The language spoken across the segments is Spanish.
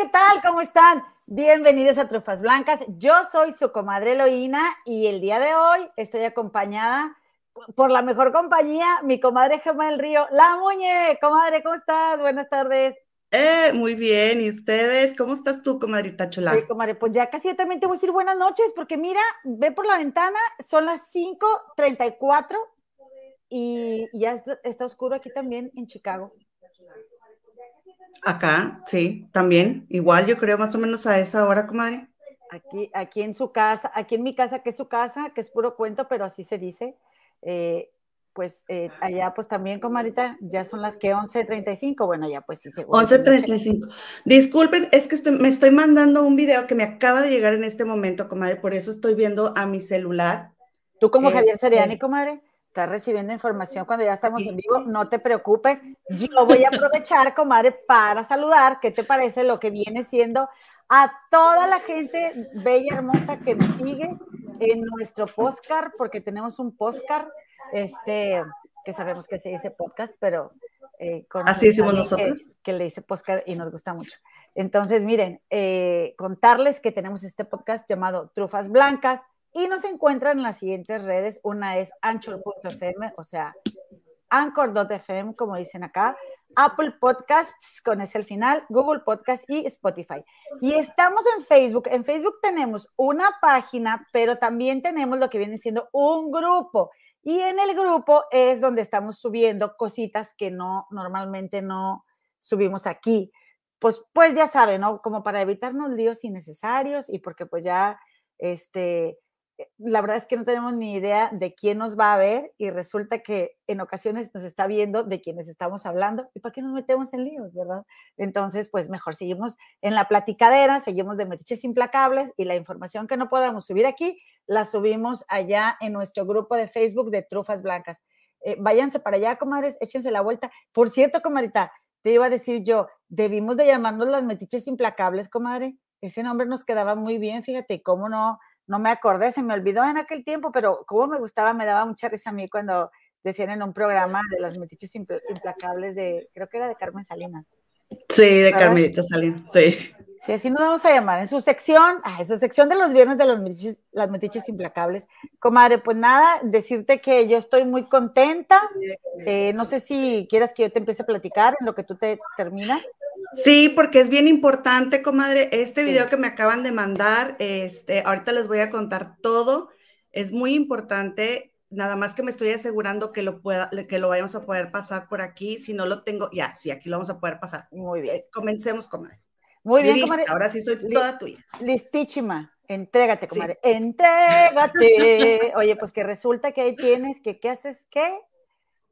¿qué tal? ¿Cómo están? Bienvenidos a Trufas Blancas. Yo soy su comadre Eloína y el día de hoy estoy acompañada por la mejor compañía, mi comadre Gemma del Río. La Muñe, comadre, ¿cómo estás? Buenas tardes. Eh, muy bien, ¿y ustedes? ¿Cómo estás tú, comadrita chula? Sí, comadre, pues ya casi yo también te voy a decir buenas noches, porque mira, ve por la ventana, son las 5.34 y ya está oscuro aquí también en Chicago. Acá, sí, también, igual yo creo más o menos a esa hora, comadre. Aquí, aquí en su casa, aquí en mi casa, que es su casa, que es puro cuento, pero así se dice. Eh, pues eh, allá pues también, comadita, ya son las que 11.35, bueno, ya pues sí. 11.35. Disculpen, es que me estoy mandando un video que me acaba de llegar en este momento, comadre, por eso estoy viendo a mi celular. ¿Tú como Javier este Seriani, comadre? Estás recibiendo información cuando ya estamos en vivo, no te preocupes. Yo voy a aprovechar, comadre, para saludar. ¿Qué te parece lo que viene siendo a toda la gente bella, y hermosa que nos sigue en nuestro postcard, porque tenemos un postcard, este, que sabemos que se dice podcast, pero eh, así decimos nosotros. Que, le dice postcard y nos gusta mucho. Entonces, miren, eh, contarles que tenemos este podcast llamado Trufas Blancas y nos encuentran en las siguientes redes. Una es anchor.fm, o sea, anchor.fm, como dicen acá, Apple Podcasts, con ese al final, Google Podcasts y Spotify. Y estamos en Facebook. En Facebook tenemos una página, pero también tenemos lo que viene siendo un grupo. Y en el grupo es donde estamos subiendo cositas que no normalmente no subimos aquí. Pues, pues ya saben, ¿no? Como para evitarnos líos innecesarios y porque pues ya, este, la verdad es que no tenemos ni idea de quién nos va a ver y resulta que en ocasiones nos está viendo de quienes estamos hablando y para qué nos metemos en líos, ¿verdad? Entonces, pues mejor seguimos en la platicadera, seguimos de metiches implacables y la información que no podamos subir aquí la subimos allá en nuestro grupo de Facebook de Trufas Blancas. Eh, váyanse para allá, comadres, échense la vuelta. Por cierto, comadrita, te iba a decir yo, debimos de llamarnos las metiches implacables, comadre. Ese nombre nos quedaba muy bien, fíjate, cómo no no me acordé, se me olvidó en aquel tiempo, pero como me gustaba, me daba mucha risa a mí cuando decían en un programa de las metiches implacables de, creo que era de Carmen Salinas. Sí, de Carmelita Salinas, sí. Sí, así nos vamos a llamar. En su sección, ah, en su sección de los viernes de los las metiches implacables. Comadre, pues nada, decirte que yo estoy muy contenta. Eh, no sé si quieras que yo te empiece a platicar en lo que tú te terminas. Sí, porque es bien importante, comadre. Este video que me acaban de mandar, este, ahorita les voy a contar todo. Es muy importante. Nada más que me estoy asegurando que lo pueda, que lo vayamos a poder pasar por aquí. Si no lo tengo, ya, sí, aquí lo vamos a poder pasar. Muy bien. Eh, comencemos, comadre. Muy bien, comadre. Ahora sí soy toda tuya. Listísima. Entrégate, comadre. Entrégate. Oye, pues que resulta que ahí tienes que, ¿qué haces? ¿Qué?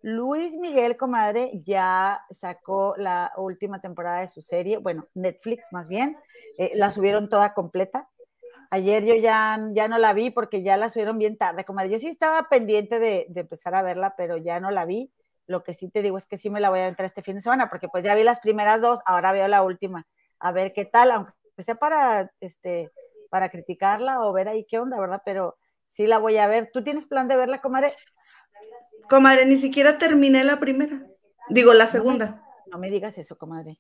Luis Miguel, comadre, ya sacó la última temporada de su serie, bueno, Netflix más bien, eh, la subieron toda completa. Ayer yo ya, ya no la vi porque ya la subieron bien tarde, comadre. Yo sí estaba pendiente de, empezar a verla, pero ya no la vi. Lo que sí te digo es que sí me la voy a entrar este fin de semana, porque pues ya vi las primeras dos, ahora veo la última. A ver qué tal, aunque sea para, este, para criticarla o ver ahí qué onda, ¿verdad? Pero sí la voy a ver. ¿Tú tienes plan de verla, comadre? Comadre, ni siquiera terminé la primera. Digo, la segunda. No me, digas eso, comadre.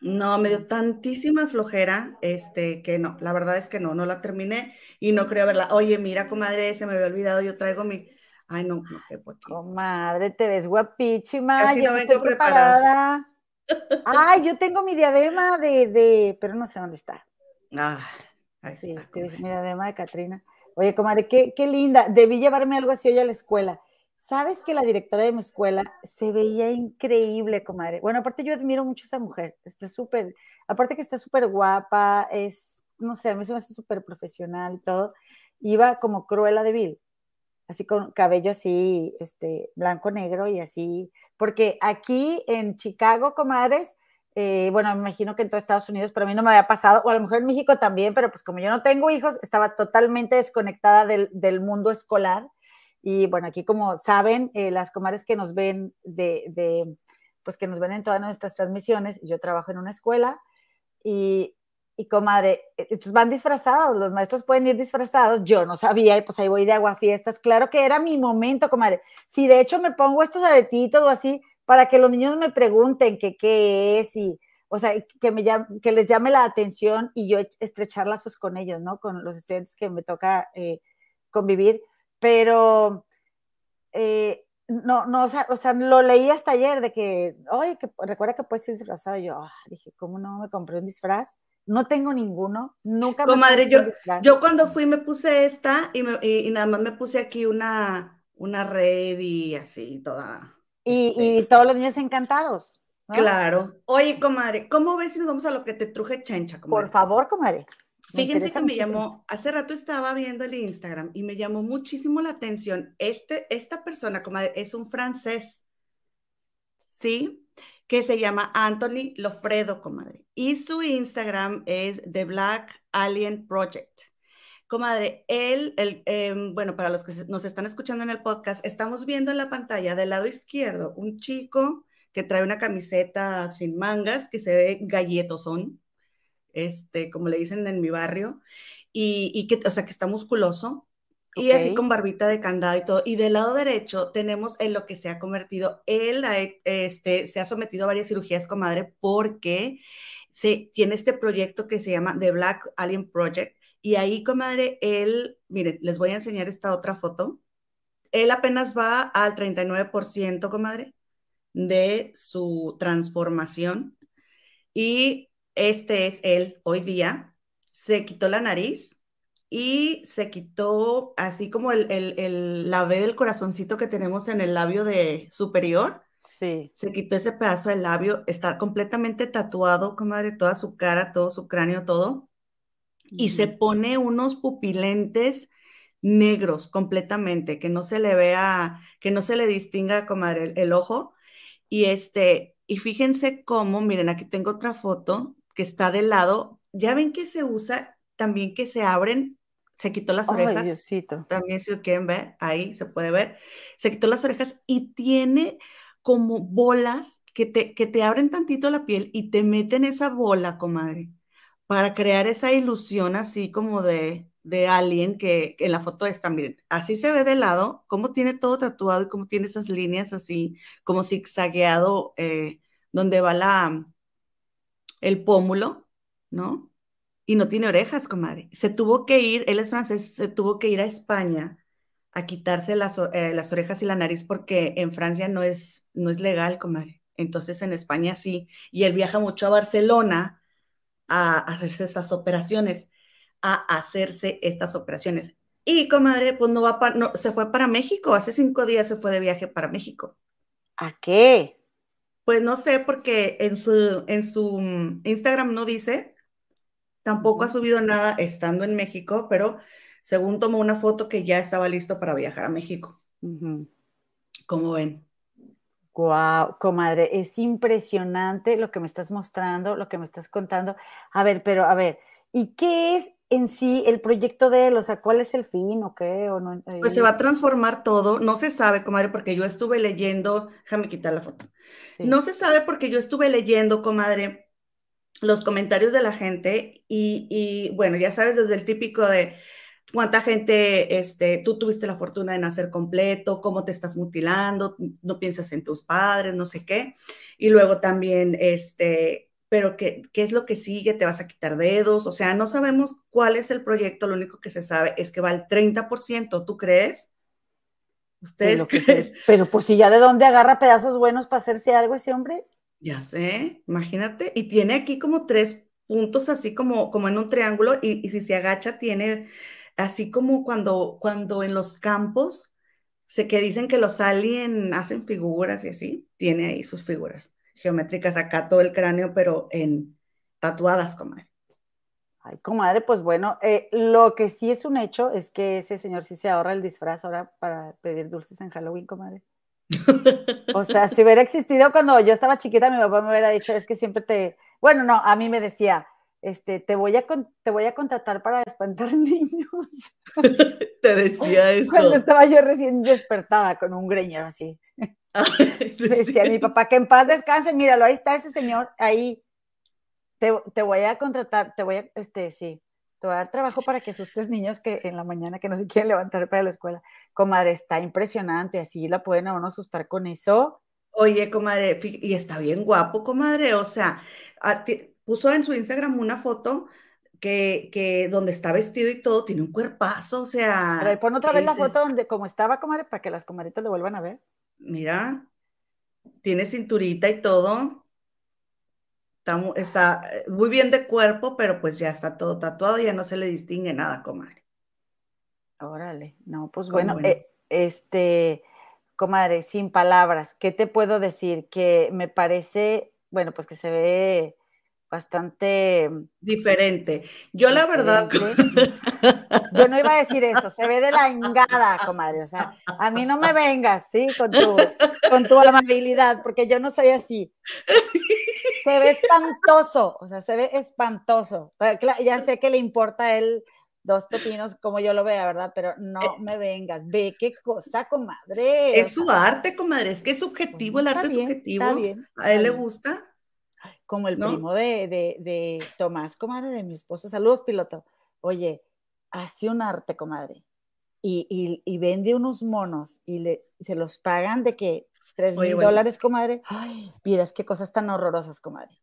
No, me dio tantísima flojera, este, que no, la verdad es que no, no la terminé y no creo verla. Oye, mira, comadre, se me había olvidado, yo traigo mi, ay, no, no qué aquí. Comadre, te ves guapísima, Así no estoy preparada. Ay, yo tengo mi diadema de, de, pero no sé dónde está. Ah, ahí sí, está, mi diadema de Katrina. Oye, comadre, qué, qué linda, debí llevarme algo así hoy a la escuela. Sabes que la directora de mi escuela se veía increíble, comadre. Bueno, aparte yo admiro mucho a esa mujer. Está súper, aparte que está súper guapa, es, no sé, a mí se me hace súper profesional y todo. Iba como Cruella de Vil, así con cabello así, este, blanco, negro y así. Porque aquí en Chicago, comadres, eh, bueno, me imagino que en todo Estados Unidos, pero a mí no me había pasado, o a lo mejor en México también, pero pues como yo no tengo hijos, estaba totalmente desconectada del, del mundo escolar y bueno, aquí como saben, eh, las comadres que nos ven de, pues que nos ven en todas nuestras transmisiones, yo trabajo en una escuela y, y comadre, estos van disfrazados, los maestros pueden ir disfrazados, yo no sabía y pues ahí voy de aguafiestas, claro que era mi momento, comadre. Si de hecho me pongo estos aretitos o así para que los niños me pregunten qué es y, o sea, que, me que les llame la atención y yo estrechar lazos con ellos, ¿no? Con los estudiantes que me toca eh, convivir, pero eh, no, no, o sea, o sea, lo leí hasta ayer de que, oye, que recuerda que puedes ir disfrazado. Yo ah, dije, ¿cómo no me compré un disfraz? No tengo ninguno, nunca me Comadre, yo, yo cuando fui me puse esta y, y, nada más me puse aquí una, una red y así, toda. Y, y este todos los niños encantados. Claro. Oye, comadre, ¿cómo ves si nos vamos a lo que te truje chencha, comadre? Por favor, comadre. Fíjense que me llamó, hace rato estaba viendo el Instagram y me llamó muchísimo la atención. Este, esta persona, comadre, es un francés, ¿sí? Que se llama Anthony Lofredo, comadre. Y su Instagram es The Black Alien Project. Comadre, él, em, bueno, para los que nos están escuchando en el podcast, estamos viendo en la pantalla del lado izquierdo un chico que trae una camiseta sin mangas, que se ve galletosón, este, como le dicen en mi barrio, y, que, o sea, que está musculoso, y así con barbita de candado y todo. Y del lado derecho tenemos en lo que se ha convertido, él este, se ha sometido a varias cirugías, comadre, porque se, tiene este proyecto que se llama The Black Alien Project. Y ahí, comadre, él, miren, les voy a enseñar esta otra foto. Él apenas va al 39%, comadre, de su transformación. Y este es él hoy día. Se quitó la nariz y se quitó así como el, el, la B del corazoncito que tenemos en el labio de superior. Sí. Se quitó ese pedazo del labio, está completamente tatuado, comadre, toda su cara, todo su cráneo, todo. Y se pone unos pupilentes negros completamente, que no se le vea, que no se le distinga, comadre, el, el ojo. Y este, y fíjense cómo, miren, aquí tengo otra foto que está de lado, ya ven que se usa también que se abren, se quitó las orejas. También si lo quieren ver, ahí se puede ver. Se quitó las orejas y tiene como bolas que te, que te abren tantito la piel y te meten esa bola, comadre, para crear esa ilusión así como de, de alien que, en la foto está, miren, así se ve de lado, cómo tiene todo tatuado y cómo tiene esas líneas así como zigzagueado, eh, donde va la, el pómulo, ¿no? Y no tiene orejas, comadre. Se tuvo que ir, él es francés, se tuvo que ir a España a quitarse las, eh, las orejas y la nariz porque en Francia no es, no es legal, comadre. Entonces en España sí. Y él viaja mucho a Barcelona a hacerse estas operaciones, a hacerse estas operaciones. Y comadre, pues no va para, no, se fue para México. Hace cinco días se fue de viaje para México. ¿A qué? Pues no sé, porque en su, en su mm, Instagram no dice, tampoco ha subido nada estando en México, pero según tomó una foto que ya estaba listo para viajar a México. ¿Cómo ven? Wow, comadre, es impresionante lo que me estás mostrando, lo que me estás contando. A ver, pero a ver, ¿y qué es en sí el proyecto de él? O sea, ¿cuál es el fin o qué? O no, pues se va a transformar todo. No se sabe, comadre, porque yo estuve leyendo, déjame quitar la foto. No se sabe porque yo estuve leyendo, comadre, los comentarios de la gente y, y, bueno, ya sabes, desde el típico de cuánta gente, este, tú tuviste la fortuna de nacer completo, cómo te estás mutilando, no piensas en tus padres, no sé qué. Y luego también, este, pero ¿qué, ¿qué, es lo que sigue? ¿Te vas a quitar dedos? O sea, no sabemos cuál es el proyecto, lo único que se sabe es que va al 30%, ¿tú crees? ¿Ustedes creen? pero pues si ya de dónde agarra pedazos buenos para hacerse algo ese hombre. Ya sé, imagínate. Y tiene aquí como tres puntos así como, como en un triángulo y, si se agacha tiene así como cuando, cuando en los campos se que dicen que los alien hacen figuras y así, tiene ahí sus figuras geométricas acá todo el cráneo, pero en tatuadas, comadre. Ay, comadre, pues bueno, eh, lo que sí es un hecho es que ese señor sí se ahorra el disfraz ahora para pedir dulces en Halloween, comadre. O sea, si hubiera existido cuando yo estaba chiquita, mi papá me hubiera dicho, es que siempre te, bueno, no, a mí me decía, este, te voy a, te voy a contratar para espantar niños. te decía eso. Cuando estaba yo recién despertada con un greñero así. Decía mi papá que en paz descanse, míralo, ahí está ese señor, ahí te, te, voy a contratar, te voy a, este, sí, te voy a dar trabajo para que asustes niños que en la mañana que no se quieren levantar para la escuela. Comadre, está impresionante, así la pueden a uno asustar con eso. Oye, comadre, y está bien guapo, comadre. O sea, puso en su Instagram una foto que, que, donde está vestido y todo, tiene un cuerpazo, o sea. Ver, pon otra vez la foto donde como estaba, comadre, para que las comadritas lo vuelvan a ver. Mira, tiene cinturita y todo. Está, eh, muy bien de cuerpo, pero pues ya está todo tatuado, ya no se le distingue nada, comadre. Órale, no, pues bueno, eh, este, comadre, sin palabras, ¿qué te puedo decir? Que me parece, bueno, pues que se ve bastante diferente. Yo la verdad, yo no iba a decir eso, se ve de la engada, comadre, o sea, a mí no me vengas, ¿sí? Con tu, con tu amabilidad, porque yo no soy así se ve espantoso, o sea, se ve espantoso. Ya sé que le importa a él dos pepinos como yo lo vea, ¿verdad? Pero no eh. me vengas, ve qué cosa, comadre. Es su arte, comadre, es que es subjetivo, el arte es subjetivo. ¿A él le gusta? Como el primo de, de, Tomás, comadre, de mi esposo. Saludos, piloto. Oye, hace un arte, comadre. Y, y, vende unos monos y le, se los pagan de que Tres mil dólares, comadre. Ay, miras qué cosas tan horrorosas, comadre.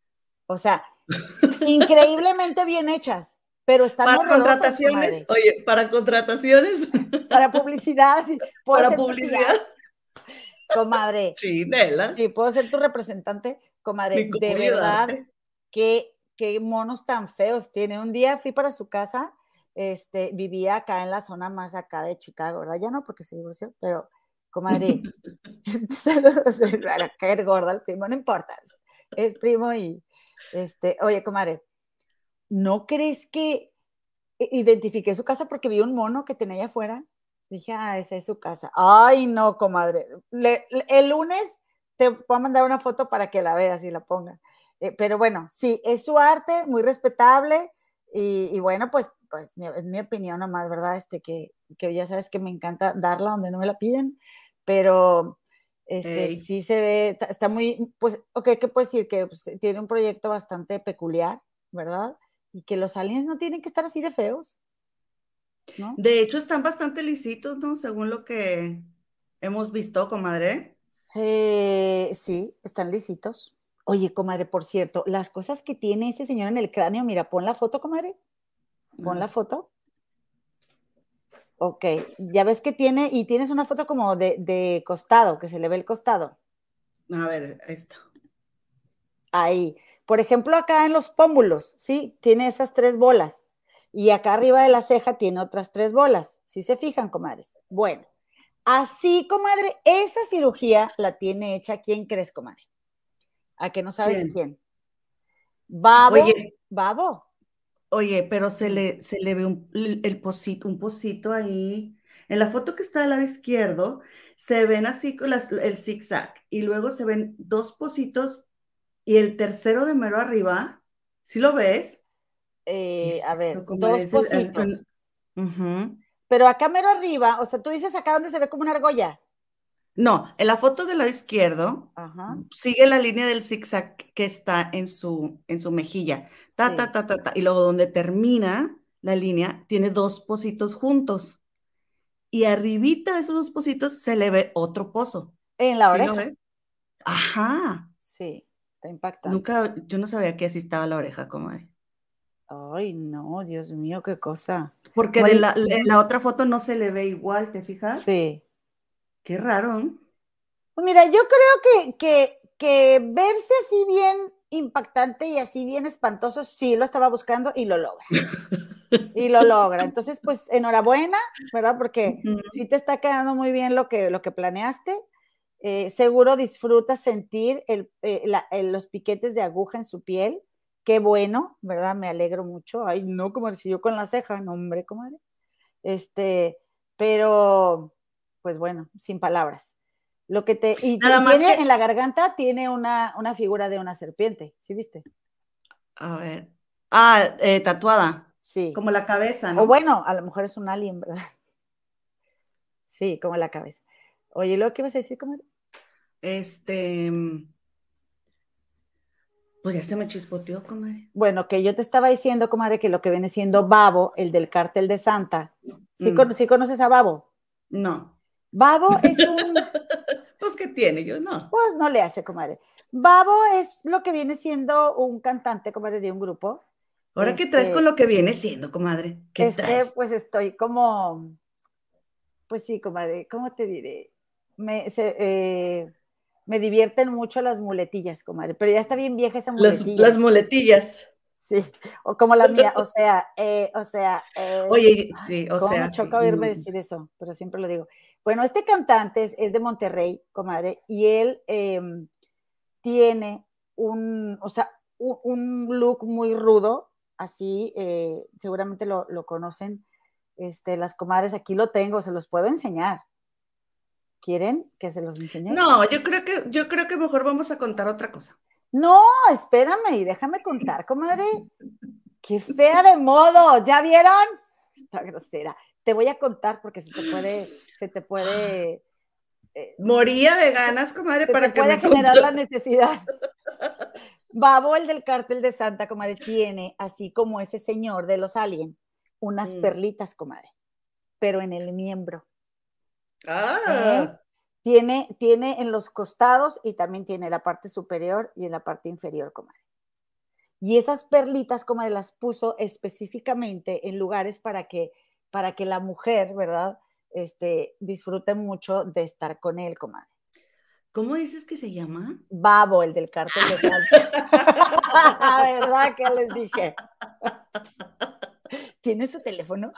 O sea, increíblemente bien hechas, pero están Para contrataciones, oye, para contrataciones. Para publicidad, sí. Para publicidad. Comadre. Sí, Nela. Sí, puedo ser tu representante, comadre. De verdad, qué, qué monos tan feos tiene. Un día fui para su casa, este, vivía acá en la zona más acá de Chicago, ¿verdad? Ya no, porque se divorció, pero comadre, saludos a caer gorda el primo, no importa, es primo y, este, oye, comadre, ¿no crees que identifiqué su casa porque vi un mono que tenía allá afuera? Dije, ah, esa es su casa. Ay, no, comadre. el lunes te voy a mandar una foto para que la veas y la ponga. Eh, pero bueno, sí, es su arte, muy respetable. Y, bueno, pues, pues es mi opinión nomás, ¿verdad? Este, que, que ya sabes que me encanta darla donde no me la piden pero este, sí se ve, está muy, pues, ok, ¿qué puedo decir? Que pues, tiene un proyecto bastante peculiar, ¿verdad? Y que los aliens no tienen que estar así de feos. ¿no? De hecho, están bastante lisitos, ¿no? Según lo que hemos visto, comadre. Eh, sí, están lisitos. Oye, comadre, por cierto, las cosas que tiene ese señor en el cráneo, mira, pon la foto, comadre. Pon la foto. Ok, ya ves que tiene, y tienes una foto como de, costado, que se le ve el costado. A ver, está. Ahí. Por ejemplo, acá en los pómulos, ¿sí? Tiene esas tres bolas. Y acá arriba de la ceja tiene otras tres bolas. ¿Sí se fijan, comadres? Bueno, así, comadre, esa cirugía la tiene hecha, ¿quién crees, comadre? ¿A que no sabes quién? Babo. Babo. Oye, pero se le, se le ve un, el pocito, un pocito ahí. En la foto que está al lado izquierdo, se ven así con el zigzag y luego se ven dos pocitos y el tercero de mero arriba, ¿sí lo ves? Eh, a ver, dos pocitos. Pero acá mero arriba, o sea, tú dices acá donde se ve como una argolla. No, en la foto del lado izquierdo sigue la línea del zigzag que está en su, en su mejilla. Ta, ta, ta, ta, Y luego donde termina la línea, tiene dos pocitos juntos. Y arribita de esos dos pocitos se le ve otro pozo. En la oreja. Ajá. Sí, está impactante. Nunca, yo no sabía que así estaba la oreja, comadre. Ay, no, Dios mío, qué cosa. Porque de la, en la otra foto no se le ve igual, ¿te fijas? Sí. Qué raro. Pues mira, yo creo que, que, verse así bien impactante y así bien espantoso, sí lo estaba buscando y lo logra. y lo logra. Entonces, pues enhorabuena, ¿verdad? Porque sí te está quedando muy bien lo que, lo que planeaste. Eh, seguro disfrutas sentir eh, el, los piquetes de aguja en su piel. Qué bueno, ¿verdad? Me alegro mucho. Ay, no, como si yo con la ceja, no, hombre, comadre. Este, pero pues bueno, sin palabras. Lo que te. Y, Nada más tiene en la garganta tiene una, figura de una serpiente, ¿sí viste? A ver. Ah, eh, tatuada. Sí. Como la cabeza, ¿no? O bueno, a lo mejor es un alien, ¿verdad? Sí, como la cabeza. Oye, ¿lo que ibas a decir, comadre? Este. Pues ya se me chispoteó, comadre. Bueno, que yo te estaba diciendo, comadre, que lo que viene siendo Babo, el del cártel de Santa. ¿Sí, mm. ¿sí conoces a Babo? No. Babo es un. pues que tiene? Yo no. Pues no le hace, comadre. Babo es lo que viene siendo un cantante, comadre, de un grupo. Ahora, ¿qué traes Este, con lo que viene siendo, comadre? ¿Qué es que, traes? pues estoy como, pues sí, comadre, ¿cómo te diré? Me, se- eh, me divierten mucho las muletillas, comadre, pero ya está bien vieja esa muletilla. las muletillas. Sí, o como la mía, o sea, eh, o sea, eh, Oye, sí, o sea. me choca sí, oírme no. decir eso, pero siempre lo digo. Bueno, este cantante es, es de Monterrey, comadre, y él em, tiene un, o sea, un, un look muy rudo, así, eh, seguramente lo, lo conocen este, las comadres, aquí lo tengo, se los puedo enseñar. ¿Quieren que se los enseñe? No, yo creo que, yo creo que mejor vamos a contar otra cosa. No, espérame y déjame contar, comadre. Qué fea de modo, ¿ya vieron? Está grosera. Te voy a contar porque se te puede, se te puede, eh, Moría de ganas, comadre, se para te que puede me generar la necesidad. Babo, el del cártel de Santa, comadre, tiene, así como ese señor de los alien, unas Mm. perlitas, comadre, pero en el miembro. Ah, Tiene, tiene en los costados y también tiene la parte superior y en la parte inferior, comadre. Y esas perlitas, comadre, las puso específicamente en lugares para que, para que la mujer, ¿verdad? Este, disfrute mucho de estar con él, comadre. ¿cómo dices que se llama? Babo, el del cártel de Santa. ¿Verdad que les dije? ¿Tiene su teléfono?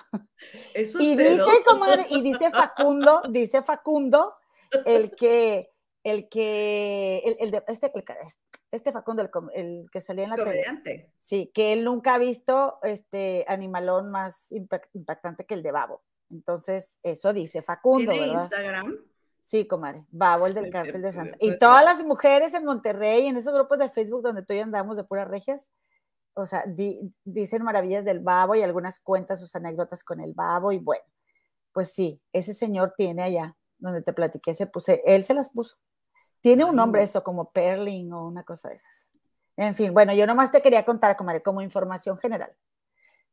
Es Y dice, comadre, y dice Facundo, dice Facundo, el que, el que, el, el de, este, el este Facundo, el, que salía en la tele, comediante. sí, que él nunca ha visto este animalón más impact- impactante que el de Babo. Entonces, eso dice Facundo, ¿Tiene ¿verdad? Instagram? Sí, comadre, Babo, el No del cártel de Santa. Y todas las mujeres en Monterrey, en esos grupos de Facebook donde tú y andamos de puras regias, o sea, di- dicen maravillas del babo y algunas cuentan sus anécdotas con el babo y bueno, pues sí, ese señor tiene allá, donde te platiqué, se puse, él se las puso. Tiene un nombre no. eso, como Perling o una cosa de esas. En fin, bueno, yo nomás te quería contar, comadre, como información general.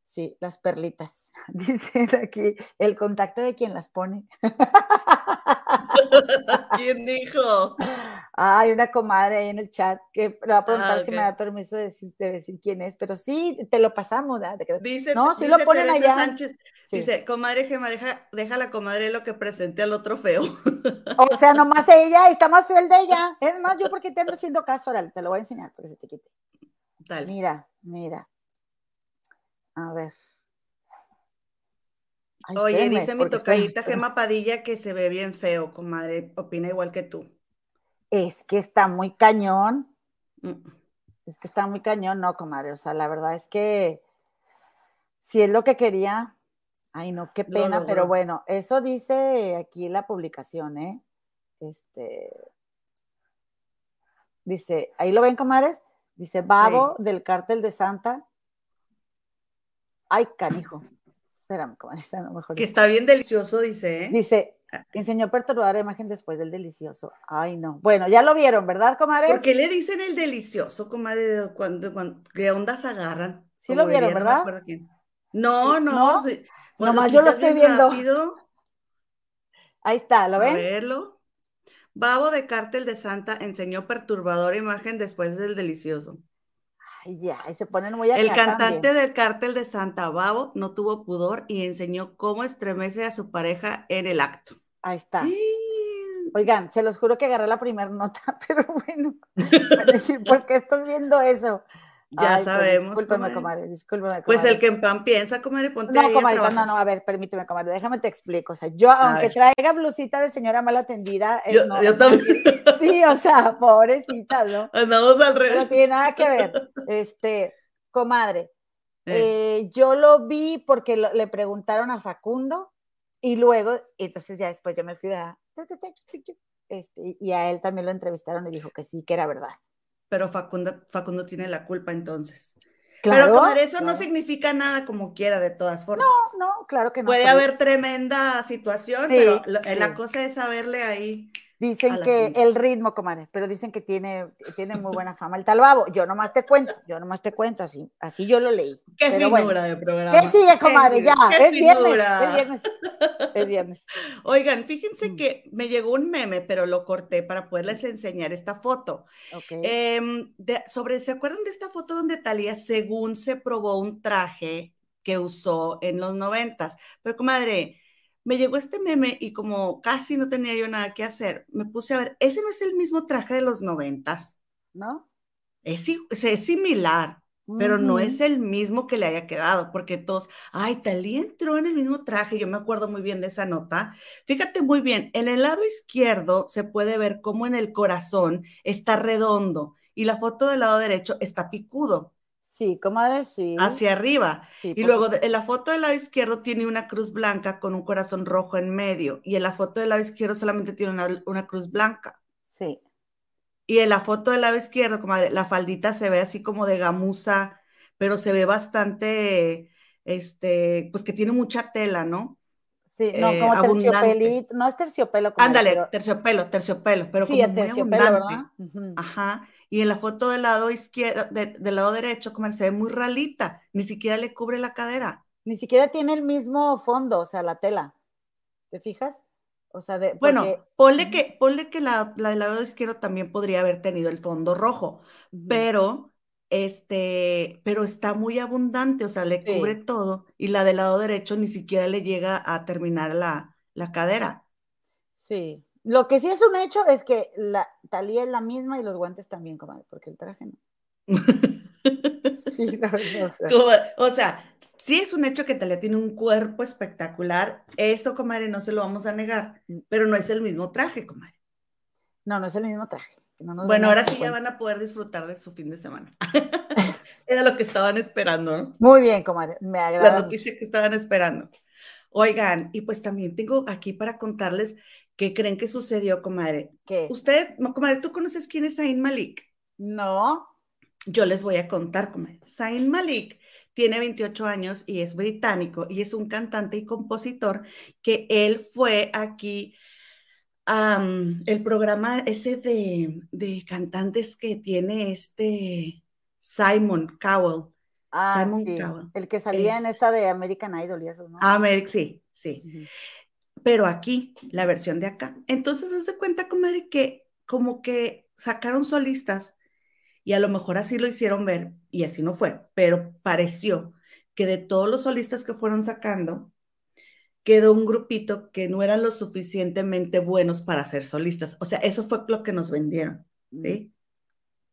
Sí, las perlitas. Dicen aquí el contacto de quien las pone. ¿Quién dijo? Hay una comadre ahí en el chat que le va a preguntar Ah, si me da permiso de decir, de decir quién es, pero sí, te lo pasamos, creo. Dice, No, sí dice lo ponen Teresa allá. Sánchez, Sí. Dice, comadre Gema, deja, deja la comadre lo que presente al otro feo. O sea, nomás ella, está más feo el de ella. Es más, yo porque te ando haciendo caso, ahora te lo voy a enseñar para que se te quite. Dale. Mira, mira. A ver. Ay, Oye, dice mi tocallita Gema Padilla que se ve bien feo, comadre. Opina igual que tú. Es que está muy cañón. Mm. Es que está muy cañón, no, comadre. O sea, la verdad es que si es lo que quería, ay, no, qué pena, pero bueno, eso dice aquí la publicación, ¿eh? Este. Dice, ahí lo ven, comadres. Dice, Babo del cártel de Santa. Ay, canijo. Espérame, comadre, esa a lo mejor. Que está bien delicioso, dice, ¿eh? Dice, enseñó perturbadora imagen después del delicioso. Ay, no. Bueno, ya lo vieron, ¿verdad, comadres? ¿Por qué le dicen el delicioso, comadre? Cuando, cuando, ¿Qué ondas agarran? Sí lo vieron, diría, ¿verdad? No, no. Nomás yo lo estoy viendo. rápido. Ahí está, ¿lo A ven? verlo. Babo de Cártel de Santa enseñó perturbadora imagen después del delicioso. Ay, ya, y se ponen muy El cantante también. del Cártel de Santa Babo no tuvo pudor y enseñó cómo estremece a su pareja en el acto. Ahí está. Sí. Oigan, se los juro que agarré la primera nota, pero bueno, decir, ¿por qué estás viendo eso? Ya Ay, pues, sabemos, discúlpame, comadre. comadre, discúlpame, Pues el que en pan piensa, comadre, ponte No, ahí a comadre, no, no, a ver, permíteme, comadre, déjame te explico. O sea, yo, aunque ver. traiga blusita de señora mal atendida, eh, Yo, no, también. sí, o sea, pobrecita, ¿no? Andamos al No revés. tiene nada que ver. Este, comadre, Eh, eh, yo lo vi porque lo- le preguntaron a Facundo y luego, entonces ya después yo me fui a, este, y a él también lo entrevistaron y dijo que sí, que era verdad. Pero Facundo, Facundo tiene la culpa entonces. Claro, pero comadre, eso no significa nada como quiera, de todas formas. No, no, claro que no. Puede pero- haber tremenda situación, Sí, pero sí. la cosa es saberle ahí Dicen que el ritmo, comadre, pero dicen que tiene, tiene muy buena fama el talbabo. Yo nomás te cuento, yo nomás te cuento, así, así yo lo leí. Qué finura de programa. ¿Qué sigue, comadre? ya, es viernes, es viernes, es viernes. Oigan, fíjense mm. que me llegó un meme, pero lo corté para poderles enseñar esta foto. Em, sobre, ¿se acuerdan de esta foto donde Talía, según se probó un traje que usó en los noventas? Pero, comadre, me llegó este meme y como casi no tenía yo nada que hacer, me puse a ver, ese no es el mismo traje de los noventas. ¿No? Es, es similar, pero no es el mismo que le haya quedado, porque todos, ay, Talía entró en el mismo traje, yo me acuerdo muy bien de esa nota. Fíjate muy bien, en el lado izquierdo se puede ver cómo en el corazón está redondo y la foto del lado derecho está picudo. Sí, comadre, sí. Hacia arriba. y luego en la foto del lado izquierdo tiene una cruz blanca con un corazón rojo en medio. Y en la foto del lado izquierdo solamente tiene una, cruz blanca. Sí. Y en la foto del lado izquierdo, comadre, la faldita se ve así como de gamuza, pero se ve bastante, este, pues que tiene mucha tela, ¿no? Sí, no, eh, como terciopelito, no es terciopelo. Ándale, terciopelo, terciopelo, pero como muy abundante. Ajá. Y en la foto del lado izquierdo, del lado derecho, como se ve muy ralita, ni siquiera le cubre la cadera. Ni siquiera tiene el mismo fondo, o sea, la tela. ¿Te fijas? O sea, de, bueno, ponle que, ponle que la, del lado izquierdo también podría haber tenido el fondo rojo, pero este, pero está muy abundante, o sea, le cubre todo, y la del lado derecho ni siquiera le llega a terminar la, la cadera. Sí, lo que sí es un hecho es que la talía es la misma y los guantes también, comadre, porque el traje no. sí, o, sea. sí es un hecho que Talía tiene un cuerpo espectacular. Eso, comadre, no se lo vamos a negar, mm. pero no es el mismo traje, comadre. No, no es el mismo traje. bueno, ahora sí ya van a poder disfrutar de su fin de semana. Era lo que estaban esperando, ¿no? Muy bien, comadre, me agrada. La noticia que estaban esperando. Oigan, y pues también tengo aquí para contarles ¿Qué creen que sucedió, comadre? ¿Qué? Usted, comadre, ¿tú conoces quién es Zayn Malik? No. Yo les voy a contar, comadre. Zayn Malik tiene 28 años y es británico y es un cantante y compositor que él fue aquí el programa ese de, cantantes que tiene este Simon Cowell. Ah, Simon Cowell. El que salía en esta de American Idol y eso, ¿no? Sí, sí pero aquí, la versión de acá. Entonces, hace cuenta, comadre, que como que sacaron solistas y a lo mejor así lo hicieron ver y así no fue, pero pareció que de todos los solistas que fueron sacando, quedó un grupito que no eran lo suficientemente buenos para ser solistas. O sea, eso fue lo que nos vendieron, ¿sí?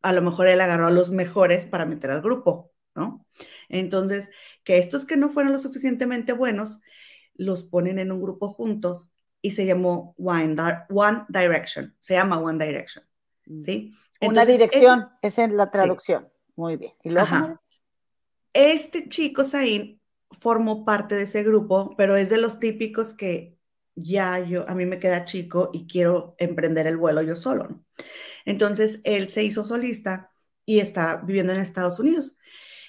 A lo mejor él agarró a los mejores para meter al grupo, ¿no? Entonces, que estos que no fueron lo suficientemente buenos, los ponen en un grupo juntos y se llamó One, One Direction, se llama One Direction, mm. ¿sí? Una dirección, es, en la traducción. Muy bien. ¿Y Este chico, Zain, formó parte de ese grupo, pero es de los típicos que ya yo, a mí me queda chico y quiero emprender el vuelo yo solo, ¿no? Entonces, él se hizo solista y está viviendo en Estados Unidos.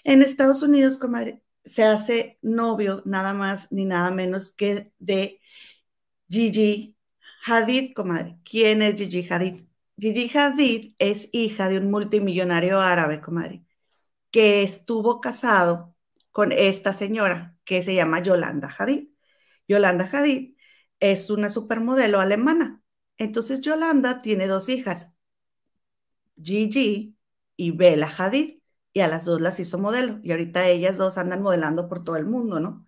En Estados Unidos, comadre, se hace novio nada más ni nada menos que de Gigi Hadid, comadre. ¿Quién es Gigi Hadid? Gigi Hadid es hija de un multimillonario árabe, comadre, que estuvo casado con esta señora que se llama Yolanda Hadid. Yolanda Hadid es una supermodelo alemana. Entonces Yolanda tiene dos hijas, Gigi y Bella Hadid y a las dos las hizo modelo. Y ahorita ellas dos andan modelando por todo el mundo, ¿no?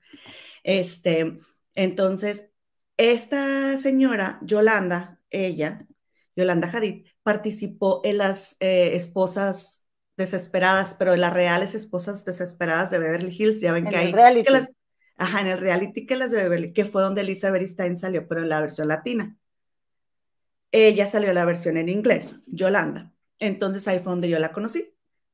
Este, entonces, esta señora, Yolanda, ella, Yolanda Hadid, participó en las eh, esposas desesperadas, pero en las reales esposas desesperadas de Beverly Hills, ya ven que hay... Reality. las, ajá, en el reality que las de Beverly, que fue donde Elizabeth Stein salió, pero en la versión latina. Ella salió en la versión en inglés, Yolanda. Entonces ahí fue donde yo la conocí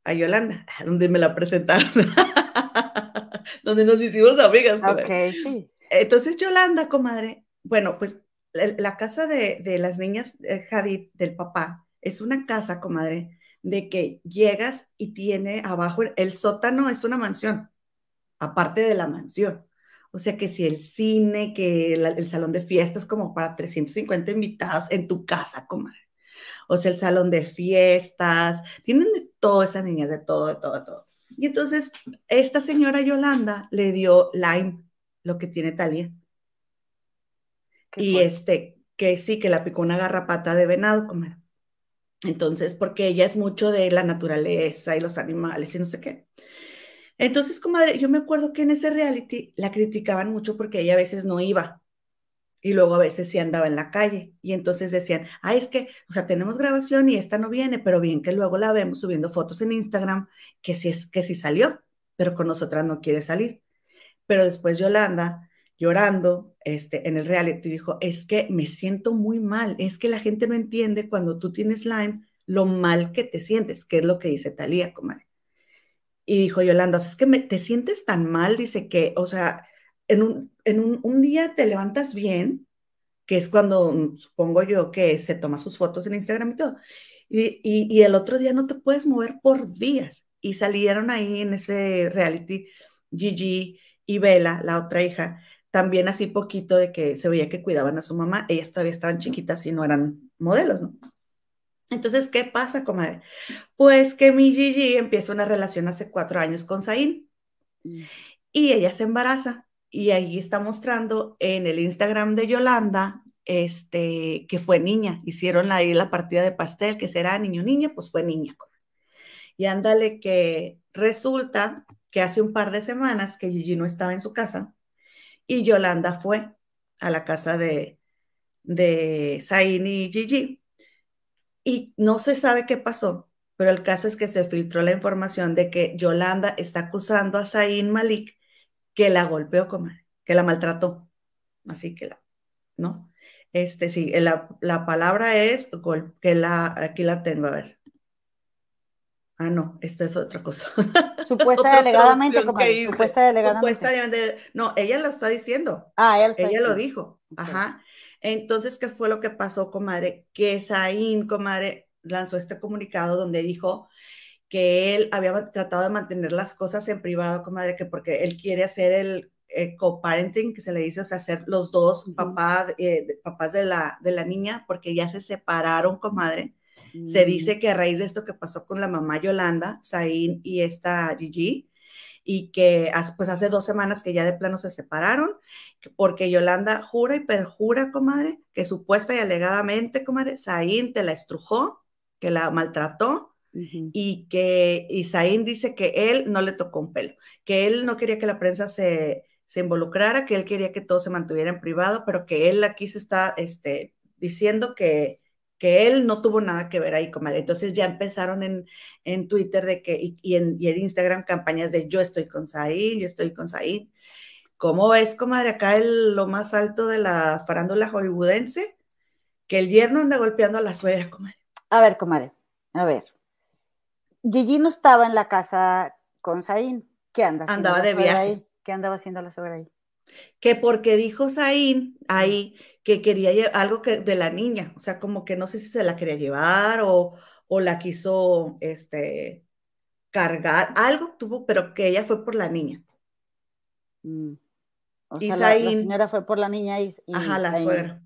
a Yolanda, donde me la presentaron, donde nos hicimos amigas. Ok, sí. Entonces, Yolanda, comadre, bueno, pues la casa de, las niñas Hadid, del papá, es una casa, comadre, de que llegas y tiene abajo el, sótano, es una mansión, aparte de la mansión. O sea que si el cine, que el, salón de fiestas como para 350 invitados en tu casa, comadre. O sea, el salón de fiestas, tienen de todo esas niñas, de todo, de todo, de todo. Y entonces esta señora Yolanda le dio Lyme, lo que tiene Talia. Y este, que sí, que la picó una garrapata de venado, comadre. Entonces, porque ella es mucho de la naturaleza y los animales y no sé qué. Entonces, comadre, yo me acuerdo que en ese reality la criticaban mucho porque ella a veces no iba y luego a veces sí andaba en la calle. Y entonces decían, ah, es que, o sea, tenemos grabación y esta no viene, pero bien que luego la vemos subiendo fotos en Instagram que sí, es, que sí salió, pero con nosotras no quiere salir. Pero después Yolanda, llorando este, en el reality, dijo, es que me siento muy mal, es que la gente no entiende cuando tú tienes Lyme lo mal que te sientes, que es lo que dice Talía, comadre. Y dijo Yolanda, es que te sientes tan mal, dice que, o sea, en, un, en un, día te levantas bien, que es cuando mm, supongo yo que se toma sus fotos en Instagram y todo, y, y, el otro día no te puedes mover por días. Y salieron ahí en ese reality Gigi y Bella, la otra hija, también así poquito de que se veía que cuidaban a su mamá, ellas todavía estaban chiquitas y no eran modelos, ¿no? Entonces, ¿qué pasa, comadre? Pues que mi Gigi empieza una relación hace cuatro años con Zain mm. y ella se embaraza y ahí está mostrando en el Instagram de Yolanda este, que fue niña. Hicieron ahí la partida de pastel, que será niño niña, pues fue niña. Y ándale que resulta que hace un par de semanas que Gigi no estaba en su casa y Yolanda fue a la casa de, de Zain y Gigi y no se sabe qué pasó, pero el caso es que se filtró la información de que Yolanda está acusando a Zain Malik que la golpeó, comadre, que la maltrató. Así que la, ¿no? Este sí, la, la palabra es que la, aquí la tengo, a ver. Ah, no, esta es otra cosa. Supuesta delegadamente, comadre. Supuesta delegadamente. no, ella lo está diciendo. Ah, ella lo está Ella lo dijo. Ajá. Entonces, ¿qué fue lo que pasó, comadre? Que Saín, comadre, lanzó este comunicado donde dijo que él había tratado de mantener las cosas en privado, comadre, que porque él quiere hacer el eh, co-parenting, que se le dice, o sea, hacer los dos papás, eh, papás de la, de la niña, porque ya se separaron, comadre. Se mm. dice que a raíz de esto que pasó con la mamá Yolanda, Saín y esta Gigi, y que pues hace dos semanas que ya de plano se separaron, porque Yolanda jura y perjura, comadre, que supuesta y alegadamente, comadre, Zain te la estrujó, que la maltrató, y que Isaín dice que él no le tocó un pelo, que él no quería que la prensa se, se, involucrara, que él quería que todo se mantuviera en privado, pero que él aquí se está este, diciendo que, que él no tuvo nada que ver ahí, comadre. Entonces ya empezaron en, en Twitter de que, y, en, y, en, Instagram campañas de yo estoy con Saín, yo estoy con Saín. ¿Cómo ves, comadre, acá el, lo más alto de la farándula hollywoodense? Que el yerno anda golpeando a la suegra, comadre. A ver, comadre, a ver. Gigi no estaba en la casa con Saín. ¿Qué anda haciendo? Andaba de viaje. Ahí? ¿Qué andaba haciendo la suegra ahí? Que porque dijo Saín ahí que quería algo que, de la niña, o sea, como que no sé si se la quería llevar o, o la quiso este, cargar, algo tuvo, pero que ella fue por la niña. Mm. O sea, la, señora fue por la niña y, Ajá, la suegra.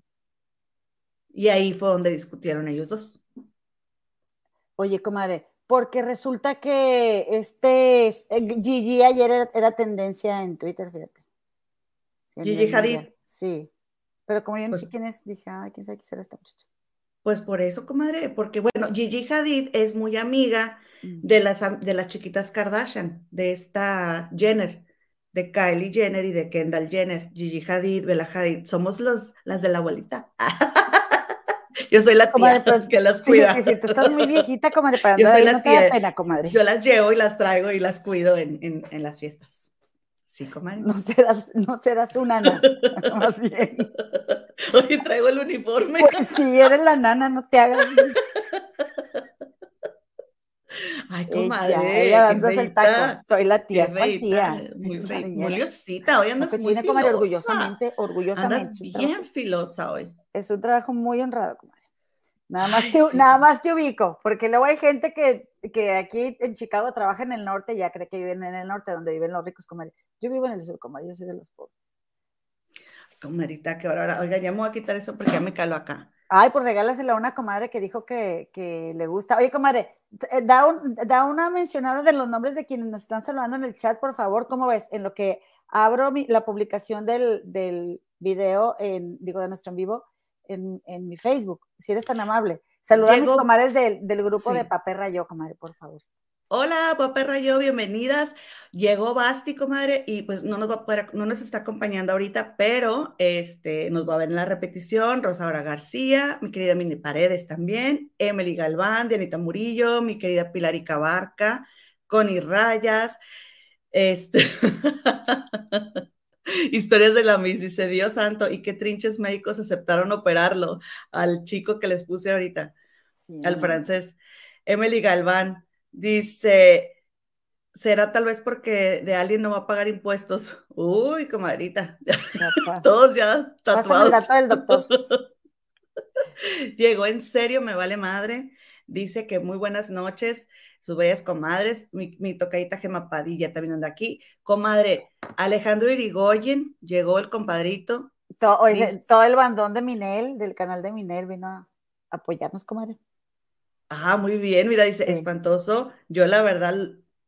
Y ahí fue donde discutieron ellos dos. Oye, comadre, porque resulta que este eh, Gigi ayer era, tendencia en Twitter, fíjate. Gigi Hadid. Sí. Pero como yo no pues sé quién es, dije, ah, quién sabe quién será esta muchacha. Pues por eso, comadre, porque bueno, Gigi Hadid es muy amiga de las, de las chiquitas Kardashian, de esta Jenner, de Kylie Jenner y de Kendall Jenner, Gigi Hadid, Bella Hadid, somos los, las de la abuelita. Yo soy la tía que las cuida. Sí, sí, tú estás muy viejita, comadre, para andar Yo soy la no tía. pena, comadre. Yo las llevo y las traigo y las cuido en, en, en las fiestas. Sí, comadre. No serás, no serás una nana, más bien. Oye, traigo el uniforme. Pues si eres la nana, no te hagas. Ay, comadre. Ella, ella el taco. Soy la tía. ¿Cuál tía? Muy. Hoy andas muy tiene, comadre, orgullosamente, orgullosamente. Andas bien filosa hoy. Es un trabajo muy honrado, comadre. Nada más, te, nada más te ubico, porque luego hay gente que, que aquí en Chicago trabaja en el norte y ya cree que viven en el norte, donde viven los ricos, comadre. Yo vivo en el sur, como yo soy de los pobres. Comadrita, que ahora, oiga, ya me voy a quitar eso porque ya me calo acá. Ay, pues regálasela a una comadre que dijo que, que le gusta. Oye, comadre, eh, da, un, da una mencionada de los nombres de quienes nos están saludando en el chat, por favor. ¿Cómo ves? En lo que abro la publicación del, del video, en, digo, de nuestro en vivo, en, en mi Facebook, si eres tan amable. Saluda a mis comadres del, del grupo de Papel Rayo, comadre, por favor. Hola, papá Rayo, bienvenidas. Llegó Basti, comadre, y pues no nos va a poder, no nos está acompañando ahorita, pero este, nos va a ver en la repetición. Rosaura García, mi querida Mini Paredes también, Emily Galván, Dianita Murillo, mi querida Pilarica Barca, Connie Rayas, este. Historias de la Miss, dice Dios santo, y qué trinches médicos aceptaron operarlo al chico que les puse ahorita, al francés. Emily Galván, Dice, será tal vez porque de alguien no va a pagar impuestos. Uy, comadrita. Todos ya tatuados. El doctor. Llegó en serio, me vale madre. Dice que muy buenas noches, sus bellas comadres. Mi, mi tocadita Gema Padilla también anda aquí. Comadre, Alejandro Irigoyen, llegó el compadrito. Todo, todo el bandón de Minel, del canal de Minel, vino a apoyarnos, comadre. Ah, muy bien, mira, dice, espantoso. Yo la verdad,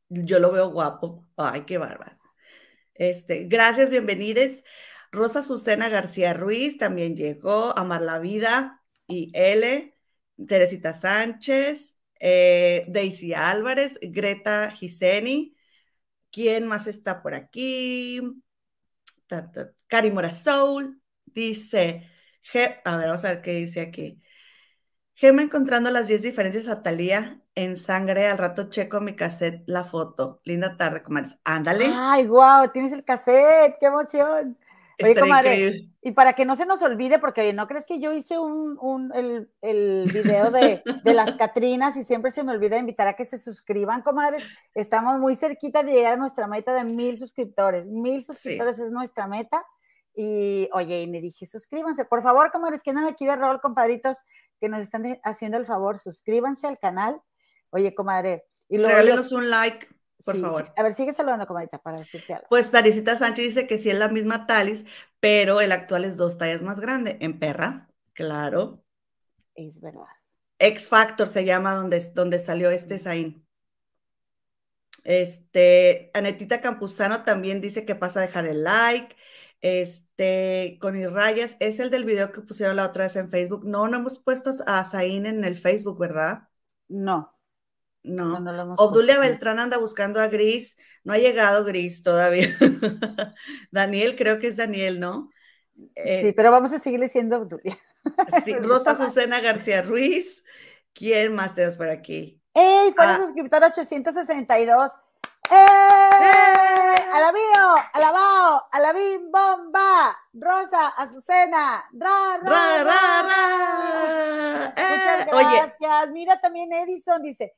yo lo veo guapo. Ay, qué bárbaro. Este, gracias, bienvenidos. Rosa Susana García Ruiz también llegó, Amar la Vida y L, Teresita Sánchez, eh, Daisy Álvarez, Greta Giseni. ¿Quién más está por aquí? Cari Morasoul dice, a ver, vamos a ver qué dice aquí. Gema encontrando las 10 diferencias a Talía en sangre. Al rato checo mi cassette, la foto. Linda tarde, comadres. Ándale. Ay, wow, tienes el cassette, qué emoción. Oye, comadre, y para que no se nos olvide, porque no crees que yo hice un, el, el, video de, las Catrinas y siempre se me olvida invitar a que se suscriban, comadres. Estamos muy cerquita de llegar a nuestra meta de mil suscriptores. Mil suscriptores es nuestra meta. Y oye, y me dije, suscríbanse, por favor, comadres, que andan aquí de rol, compadritos, que nos están haciendo el favor, suscríbanse al canal. Oye, comadre. Y luego Regálenos un like, por favor. A ver, sigue saludando, comadrita, para decirte algo. Pues Tarisita Sánchez dice que sí es la misma Talis, pero el actual es dos tallas más grande. En perra, claro. Es verdad. X Factor se llama donde, donde salió este Zain. Este, Anetita Campuzano también dice que pasa a dejar el like. Este, con rayas, es el del video que pusieron la otra vez en Facebook. No, no hemos puesto a Zain en el Facebook, ¿verdad? No. No. no, Obdulia Beltrán anda buscando a Gris. No ha llegado Gris todavía. Daniel, creo que es Daniel, ¿no? Eh, sí, pero vamos a seguirle siendo Obdulia. sí, Rosa Azucena García Ruiz. ¿Quién más tenemos por aquí? ¡Ey! Fue el suscriptor 862. ¡Eh! ¡Alabío! ¡Alabao! ¡Alabim bomba! Rosa, Azucena, ra, ra, ra, ra. Muchas gracias. Mira también Edison dice,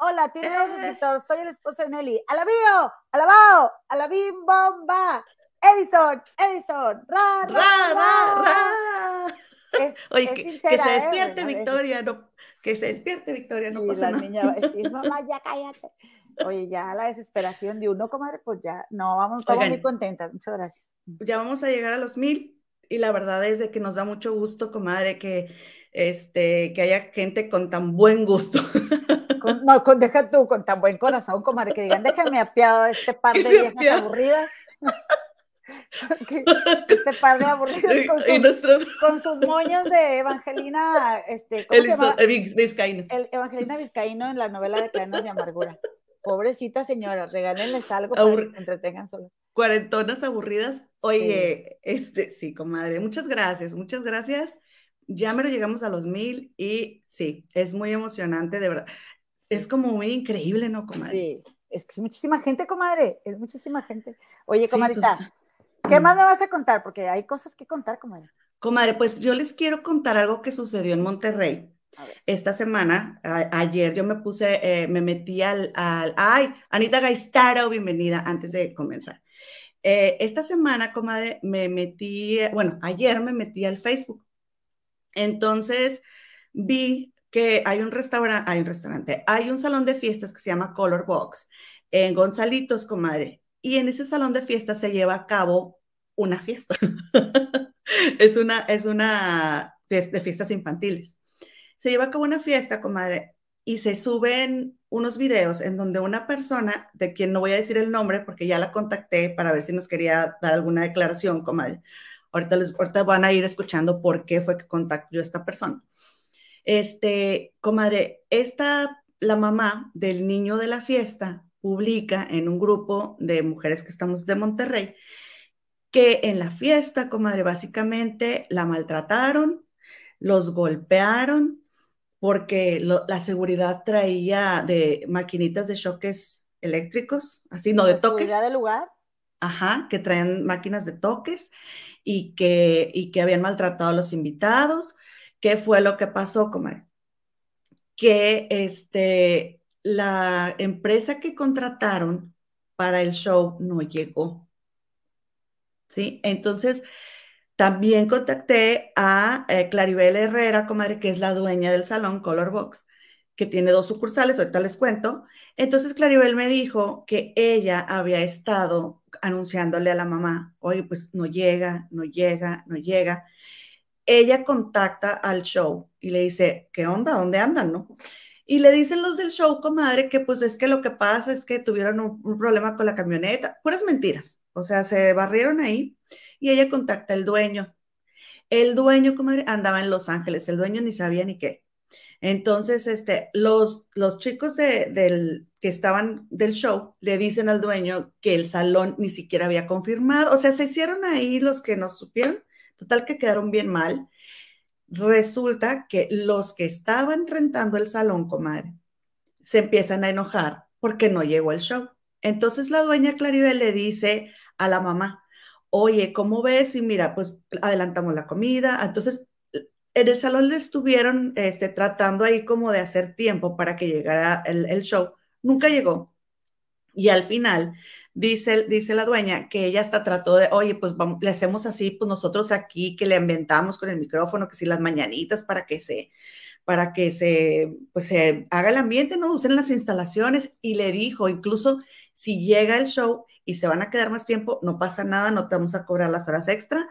hola, tiene dos suscriptores, soy el esposo de Nelly. ¡Alabío! ¡Alabao! ¡Alabim bomba! Edison, Edison, ra, ra, ra, ra. Oye, que, se despierte Victoria, no, que se despierte Victoria, no pasa la niña va a decir, mamá, ya cállate. Oye, ya la desesperación de uno, comadre, pues ya, no, vamos, estamos muy contentas, muchas gracias. Ya vamos a llegar a los mil y la verdad es de que nos da mucho gusto, comadre, que, este, que haya gente con tan buen gusto. no, con, deja tú, con tan buen corazón, comadre, que digan, déjame apiado a este par de viejas aburridas. este par de aburridos con, con, sus moños de Evangelina, este, ¿cómo se llama? Vizcaíno. El Evangelina Vizcaíno en la novela de Cadenas de Amargura. Pobrecita señora, regálenles algo para que se entretengan solas. Cuarentonas aburridas. Oye, este, sí, comadre, muchas gracias, muchas gracias. Ya me lo llegamos a los mil y sí, es muy emocionante, de verdad. Es como muy increíble, ¿no, comadre? Sí, es que es muchísima gente, comadre, es muchísima gente. Oye, comadrita, pues, ¿qué más me vas a contar? Porque hay cosas que contar, comadre. Comadre, pues yo les quiero contar algo que sucedió en Monterrey. Esta semana, ayer yo me puse, eh, me metí al, ay, Anita Gaistaro, bienvenida antes de comenzar. Eh, esta semana, comadre, me metí, bueno, ayer me metí al Facebook. Entonces vi que hay un restaurante, hay un restaurante, hay un salón de fiestas que se llama Color Box en Gonzalitos, comadre. Y en ese salón de fiestas se lleva a cabo una fiesta. es una, es una de fiestas infantiles. Se lleva a cabo una fiesta, comadre, y se suben unos videos en donde una persona, de quien no voy a decir el nombre porque ya la contacté para ver si nos quería dar alguna declaración, comadre. Ahorita, les, ahorita van a ir escuchando por qué fue que contactó a esta persona. Este, comadre, esta, la mamá del niño de la fiesta, publica en un grupo de mujeres que estamos de Monterrey que en la fiesta, comadre, básicamente la maltrataron, los golpearon, porque la seguridad traía de maquinitas de choques eléctricos, así, no de toques. ¿Seguridad del lugar? Ajá, que traían máquinas de toques y que, y que habían maltratado a los invitados. ¿Qué fue lo que pasó, comadre? Que este, la empresa que contrataron para el show no llegó. ¿Sí? Entonces, también contacté a eh, Claribel Herrera, comadre, que es la dueña del salón Color Box, que tiene dos sucursales, ahorita les cuento. Entonces Claribel me dijo que ella había estado anunciándole a la mamá, oye, pues no llega, no llega, no llega. Ella contacta al show y le dice, ¿qué onda? ¿Dónde andan? ¿No? Y le dicen los del show, comadre, que pues es que lo que pasa es que tuvieron un problema con la camioneta. Puras mentiras. O sea, se barrieron ahí y ella contacta al dueño. El dueño, comadre, andaba en Los Ángeles, el dueño ni sabía ni qué. Entonces, este, los, los chicos del, que estaban del show le dicen al dueño que el salón ni siquiera había confirmado. O sea, se hicieron ahí los que nos supieron, total que quedaron bien mal. Resulta que los que estaban rentando el salón, comadre, se empiezan a enojar porque no llegó el show. Entonces la dueña Claribel le dice a la mamá, oye, ¿cómo ves? Y mira, pues adelantamos la comida. Entonces, en el salón le estuvieron este, tratando ahí como de hacer tiempo para que llegara el, show. Nunca llegó. Y al final, dice, dice la dueña que ella hasta trató de, oye, pues vamos, le hacemos así, pues nosotros aquí que le ambientamos con el micrófono, que si las mañanitas para que se, para que se, pues se haga el ambiente, ¿no? Usen las instalaciones y le dijo, incluso si llega el show y se van a quedar más tiempo, no pasa nada, no te vamos a cobrar las horas extra.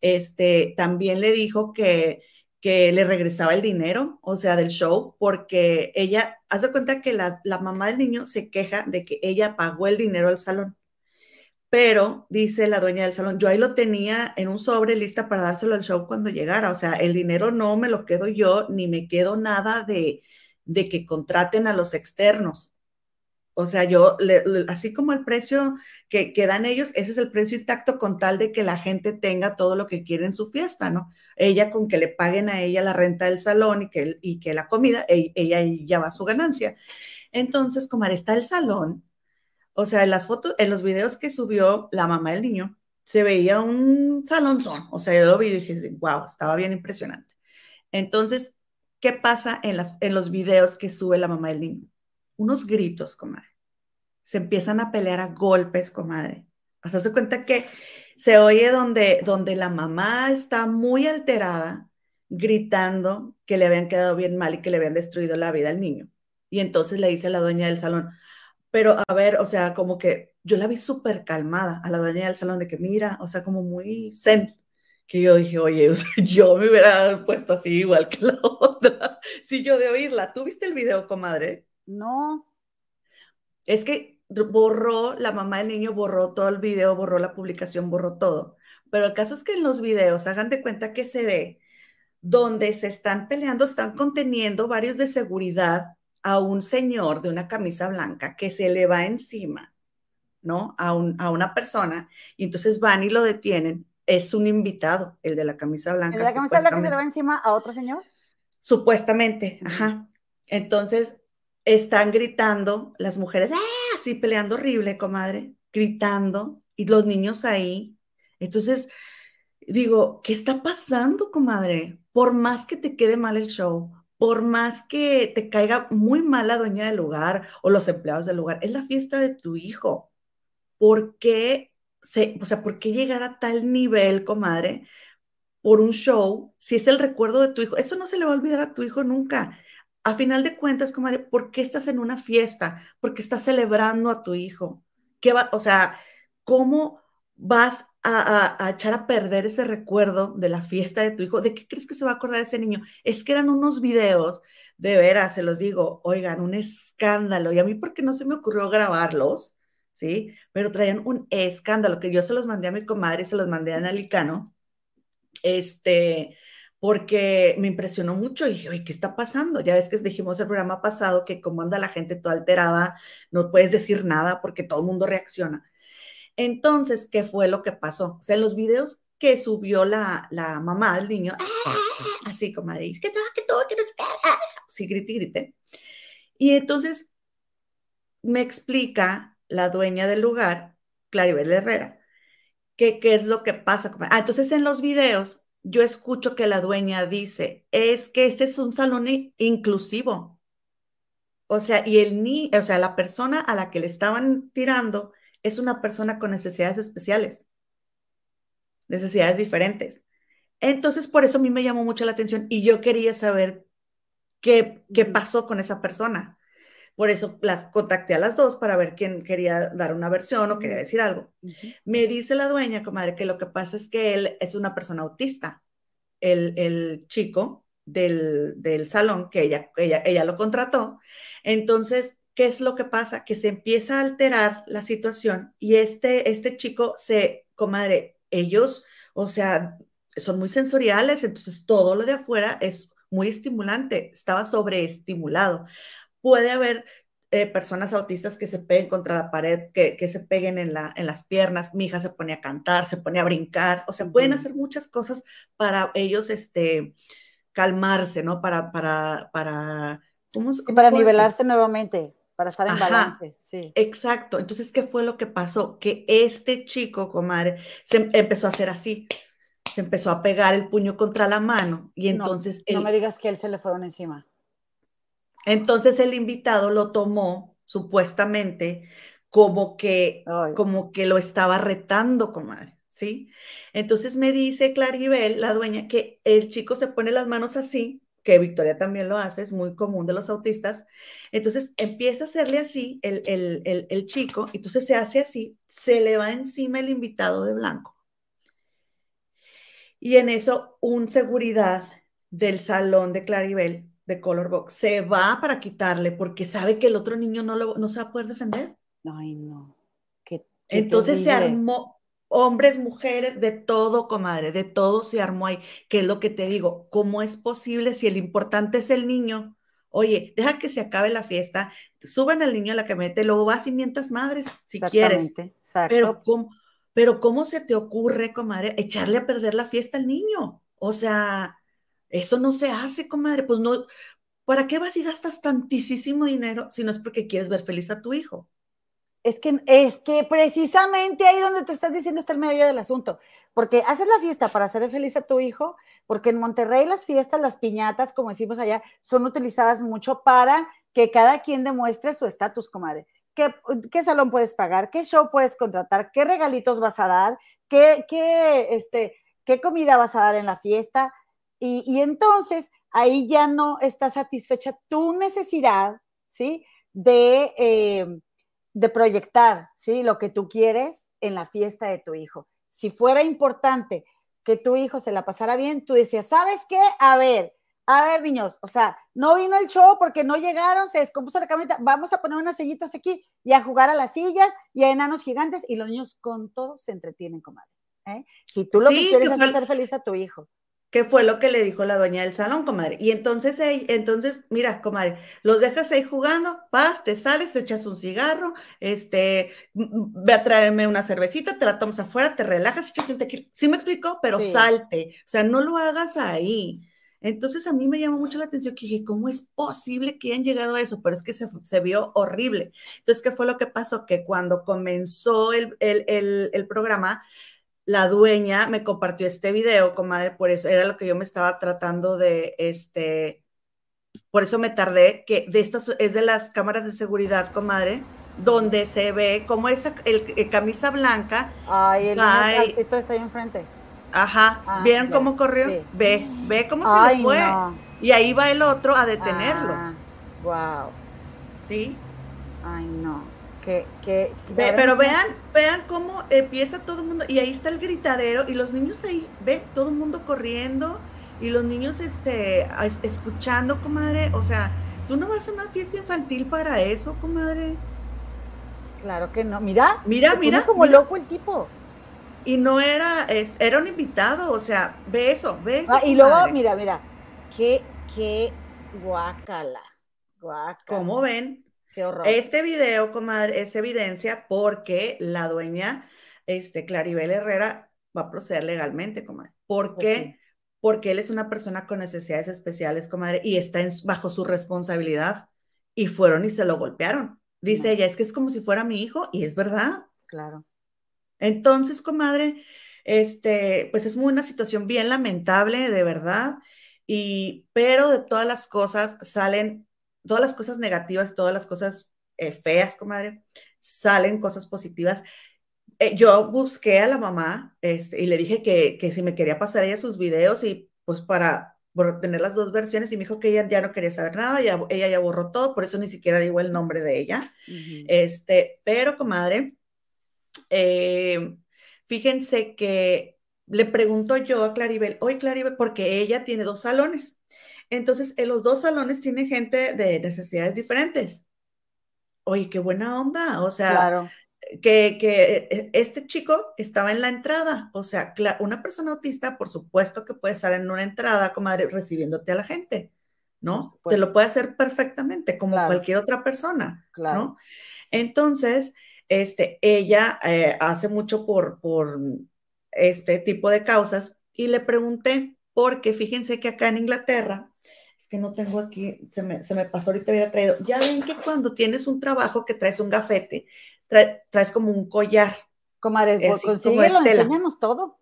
Este, también le dijo que, que le regresaba el dinero, o sea, del show, porque ella, hace cuenta que la, la mamá del niño se queja de que ella pagó el dinero al salón pero dice la dueña del salón, yo ahí lo tenía en un sobre lista para dárselo al show cuando llegara, o sea, el dinero no me lo quedo yo, ni me quedo nada de, de que contraten a los externos. O sea, yo, así como el precio que, que, dan ellos, ese es el precio intacto con tal de que la gente tenga todo lo que quiere en su fiesta, ¿no? Ella con que le paguen a ella la renta del salón y que, y que la comida, e, ella, ya va su ganancia. Entonces, como está el salón, o sea, en las fotos, en los videos que subió la mamá del niño, se veía un salonzón. O sea, yo lo vi y dije, wow, estaba bien impresionante. Entonces, ¿qué pasa en, las, en los videos que sube la mamá del niño? Unos gritos, comadre. Se empiezan a pelear a golpes, comadre. Sea, se cuenta que se oye donde, donde la mamá está muy alterada, gritando que le habían quedado bien mal y que le habían destruido la vida al niño. Y entonces le dice a la dueña del salón, pero a ver, o sea, como que yo la vi súper calmada a la dueña del salón de que mira, o sea, como muy zen, que yo dije, oye, yo me hubiera puesto así igual que la otra, si yo de oírla. ¿Tú viste el video, comadre? No. Es que borró, la mamá del niño borró todo el video, borró la publicación, borró todo. Pero el caso es que en los videos, hagan de cuenta que se ve donde se están peleando, están conteniendo varios de seguridad a un señor de una camisa blanca que se le va encima, ¿no? A, a una persona, y entonces van y lo detienen. Es un invitado, el de la camisa blanca. ¿El de la camisa blanca se le va encima a otro señor? Supuestamente, ajá. Entonces están gritando las mujeres, ¡ah! Así peleando horrible, comadre, gritando, y los niños ahí. Entonces, digo, ¿qué está pasando, comadre? Por más que te quede mal el show, por más que te caiga muy mal la dueña del lugar o los empleados del lugar, es la fiesta de tu hijo. ¿Por qué, se, o sea, por qué llegar a tal nivel, comadre, por un show, si es el recuerdo de tu hijo? Eso no se le va a olvidar a tu hijo nunca. A final de cuentas, comadre, ¿por qué estás en una fiesta? ¿Por qué estás celebrando a tu hijo? ¿Qué va, o sea, cómo vas a, echar a perder ese recuerdo de la fiesta de tu hijo. ¿De qué crees que se va a acordar ese niño? Es que eran unos videos, de veras, se los digo, oigan, un escándalo. Y a mí, ¿por qué no se me ocurrió grabarlos? ¿Sí? Pero traían un escándalo que yo se los mandé a mi comadre y se los mandé a Nalicano. Este, porque me impresionó mucho y dije, oye, ¿qué está pasando? Ya ves que dijimos el programa pasado que como anda la gente toda alterada, no puedes decir nada porque todo el mundo reacciona. Entonces, ¿qué fue lo que pasó? O sea, en los videos que subió la, la mamá del niño, ¡ah! así como que todo, que todo, que no sí, grite, grite. Y entonces me explica la dueña del lugar, Claribel Herrera, que qué es lo que pasa. Ah, entonces en los videos yo escucho que la dueña dice, es que este es un salón inclusivo. O sea, y el ni, o sea, la persona a la que le estaban tirando es una persona con necesidades especiales, necesidades diferentes. Entonces, por eso a mí me llamó mucho la atención y yo quería saber qué, qué pasó con esa persona. Por eso las contacté a las dos para ver quién quería dar una versión o quería decir algo. Me dice la dueña, comadre, que lo que pasa es que él es una persona autista. El, el chico del, del, salón, que ella, ella, ella lo contrató. Entonces, ¿qué es lo que pasa? Que se empieza a alterar la situación y este, este chico se, comadre, ellos, o sea, son muy sensoriales, entonces todo lo de afuera es muy estimulante, estaba sobreestimulado. Puede haber eh, personas autistas que se peguen contra la pared, que, que se peguen en, la, en las piernas, mi hija se pone a cantar, se pone a brincar, o sea, pueden hacer muchas cosas para ellos, este, calmarse, ¿no? Para, para, para, ¿cómo, para nivelarse nuevamente para estar en balance, sí. Exacto. Entonces, ¿qué fue lo que pasó? Que este chico, comadre, se empezó a hacer así. Se empezó a pegar el puño contra la mano y entonces... No, me digas que él se le fueron encima. Entonces el invitado lo tomó supuestamente como que, como que lo estaba retando, comadre, ¿sí? Entonces me dice Claribel, la dueña, que el chico se pone las manos así que Victoria también lo hace, es muy común de los autistas. Entonces empieza a hacerle así el, el, el, chico, entonces se hace así, se le va encima el invitado de blanco. Y en eso, un seguridad del salón de Claribel, de Color Box, se va para quitarle porque sabe que el otro niño no, lo, no se va a poder defender. Ay, no. Entonces se armó, hombres, mujeres, de todo, comadre, de todo se armó ahí. ¿Qué es lo que te digo? ¿Cómo es posible si el importante es el niño? Oye, deja que se acabe la fiesta, suben al niño a la camioneta, luego vas y mientas madres si quieres. Pero ¿cómo, pero ¿cómo se te ocurre, comadre, echarle a perder la fiesta al niño? O sea, eso no se hace, comadre. Pues no, ¿para qué vas y gastas tantísimo dinero si no es porque quieres ver feliz a tu hijo? Es que, es que precisamente ahí donde tú estás diciendo está el medio del asunto, porque haces la fiesta para hacer feliz a tu hijo, porque en Monterrey las fiestas, las piñatas, como decimos allá, son utilizadas mucho para que cada quien demuestre su estatus, comadre. ¿Qué, ¿Qué, salón puedes pagar? ¿Qué show puedes contratar? ¿Qué regalitos vas a dar? ¿Qué, qué, este, qué comida vas a dar en la fiesta? Y, y entonces ahí ya no está satisfecha tu necesidad, ¿sí? De... Eh, de proyectar, ¿sí? Lo que tú quieres en la fiesta de tu hijo. Si fuera importante que tu hijo se la pasara bien, tú decías, ¿sabes qué? A ver, a ver, niños, o sea, no vino el show porque no llegaron, se descompuso la camioneta, vamos a poner unas sillitas aquí y a jugar a las sillas y a enanos gigantes y los niños con todo se entretienen, comadre. ¿eh? Si tú lo que quieres es hacer feliz a tu hijo que fue lo que le dijo la dueña del salón, comadre. Y entonces, entonces, mira, comadre, los dejas ahí jugando, vas, te sales, te echas un cigarro, este, ve a traerme una cervecita, te la tomas afuera, te relajas, échate un tequila. Sí me explicó, pero salte, o sea, no lo hagas ahí. Entonces a mí me llamó mucho la atención que dije, ¿cómo es posible que hayan llegado a eso? Pero es que se, se vio horrible. Entonces, ¿qué fue lo que pasó? Que cuando comenzó el, el, el, el programa, la dueña me compartió este video, comadre, por eso era lo que yo me estaba tratando de, este, por eso me tardé, que de estas es de las cámaras de seguridad, comadre, donde se ve como esa el, camisa blanca. Ay, el cae, está ahí enfrente. Ajá, ah, ¿vieron cómo corrió? Ve, ve cómo se le fue. Y ahí va el otro a detenerlo. wow. ¿Sí? Ay, no. Que, que, pero vean, vean cómo empieza todo el mundo, y ahí está el gritadero, y los niños ahí, ve, todo el mundo corriendo, y los niños este, escuchando, comadre, o sea, tú no vas a una fiesta infantil para eso, comadre. Claro que no, mira, mira, mira. como loco el tipo. Y no era, era un invitado, o sea, ve eso, ve eso. Ah, y luego, mira, mira, qué, qué guacala, guacala. ¿Cómo ven? Qué horror. Este video, comadre, es evidencia porque la dueña, este, Claribel Herrera, va a proceder legalmente, comadre. ¿Por pues qué? Porque él es una persona con necesidades especiales, comadre, y está bajo su responsabilidad. Y fueron y se lo golpearon. Dice ella, es que es como si fuera mi hijo, y es verdad. Claro. Entonces, comadre, este, pues es una situación bien lamentable, de verdad, y, pero de todas las cosas salen, todas las cosas negativas, todas las cosas eh, feas, comadre, salen cosas positivas. Eh, yo busqué a la mamá este, y le dije que, que si me quería pasar ella sus videos y pues para tener las dos versiones y me dijo que ella ya no quería saber nada, ya, ella ya borró todo, por eso ni siquiera digo el nombre de ella. Este, pero comadre, eh, fíjense que le pregunto yo a Claribel, oye Claribel, porque ella tiene dos salones. Entonces, en los dos salones tiene gente de necesidades diferentes. Oye, qué buena onda. O sea, que, que, e, este chico estaba en la entrada. O sea, una persona autista, por supuesto que puede estar en una entrada, comadre, recibiéndote a la gente, ¿no? Te lo puede hacer perfectamente, como cualquier otra persona, claro. ¿no? Entonces, este, ella eh, hace mucho por, por este tipo de causas y le pregunté, porque fíjense que acá en Inglaterra, que no tengo aquí, se me, se me pasó ahorita había traído, ya ven que cuando tienes un trabajo que traes un gafete, traes como un collar. Comadre, consíguelo, enséñanos todo.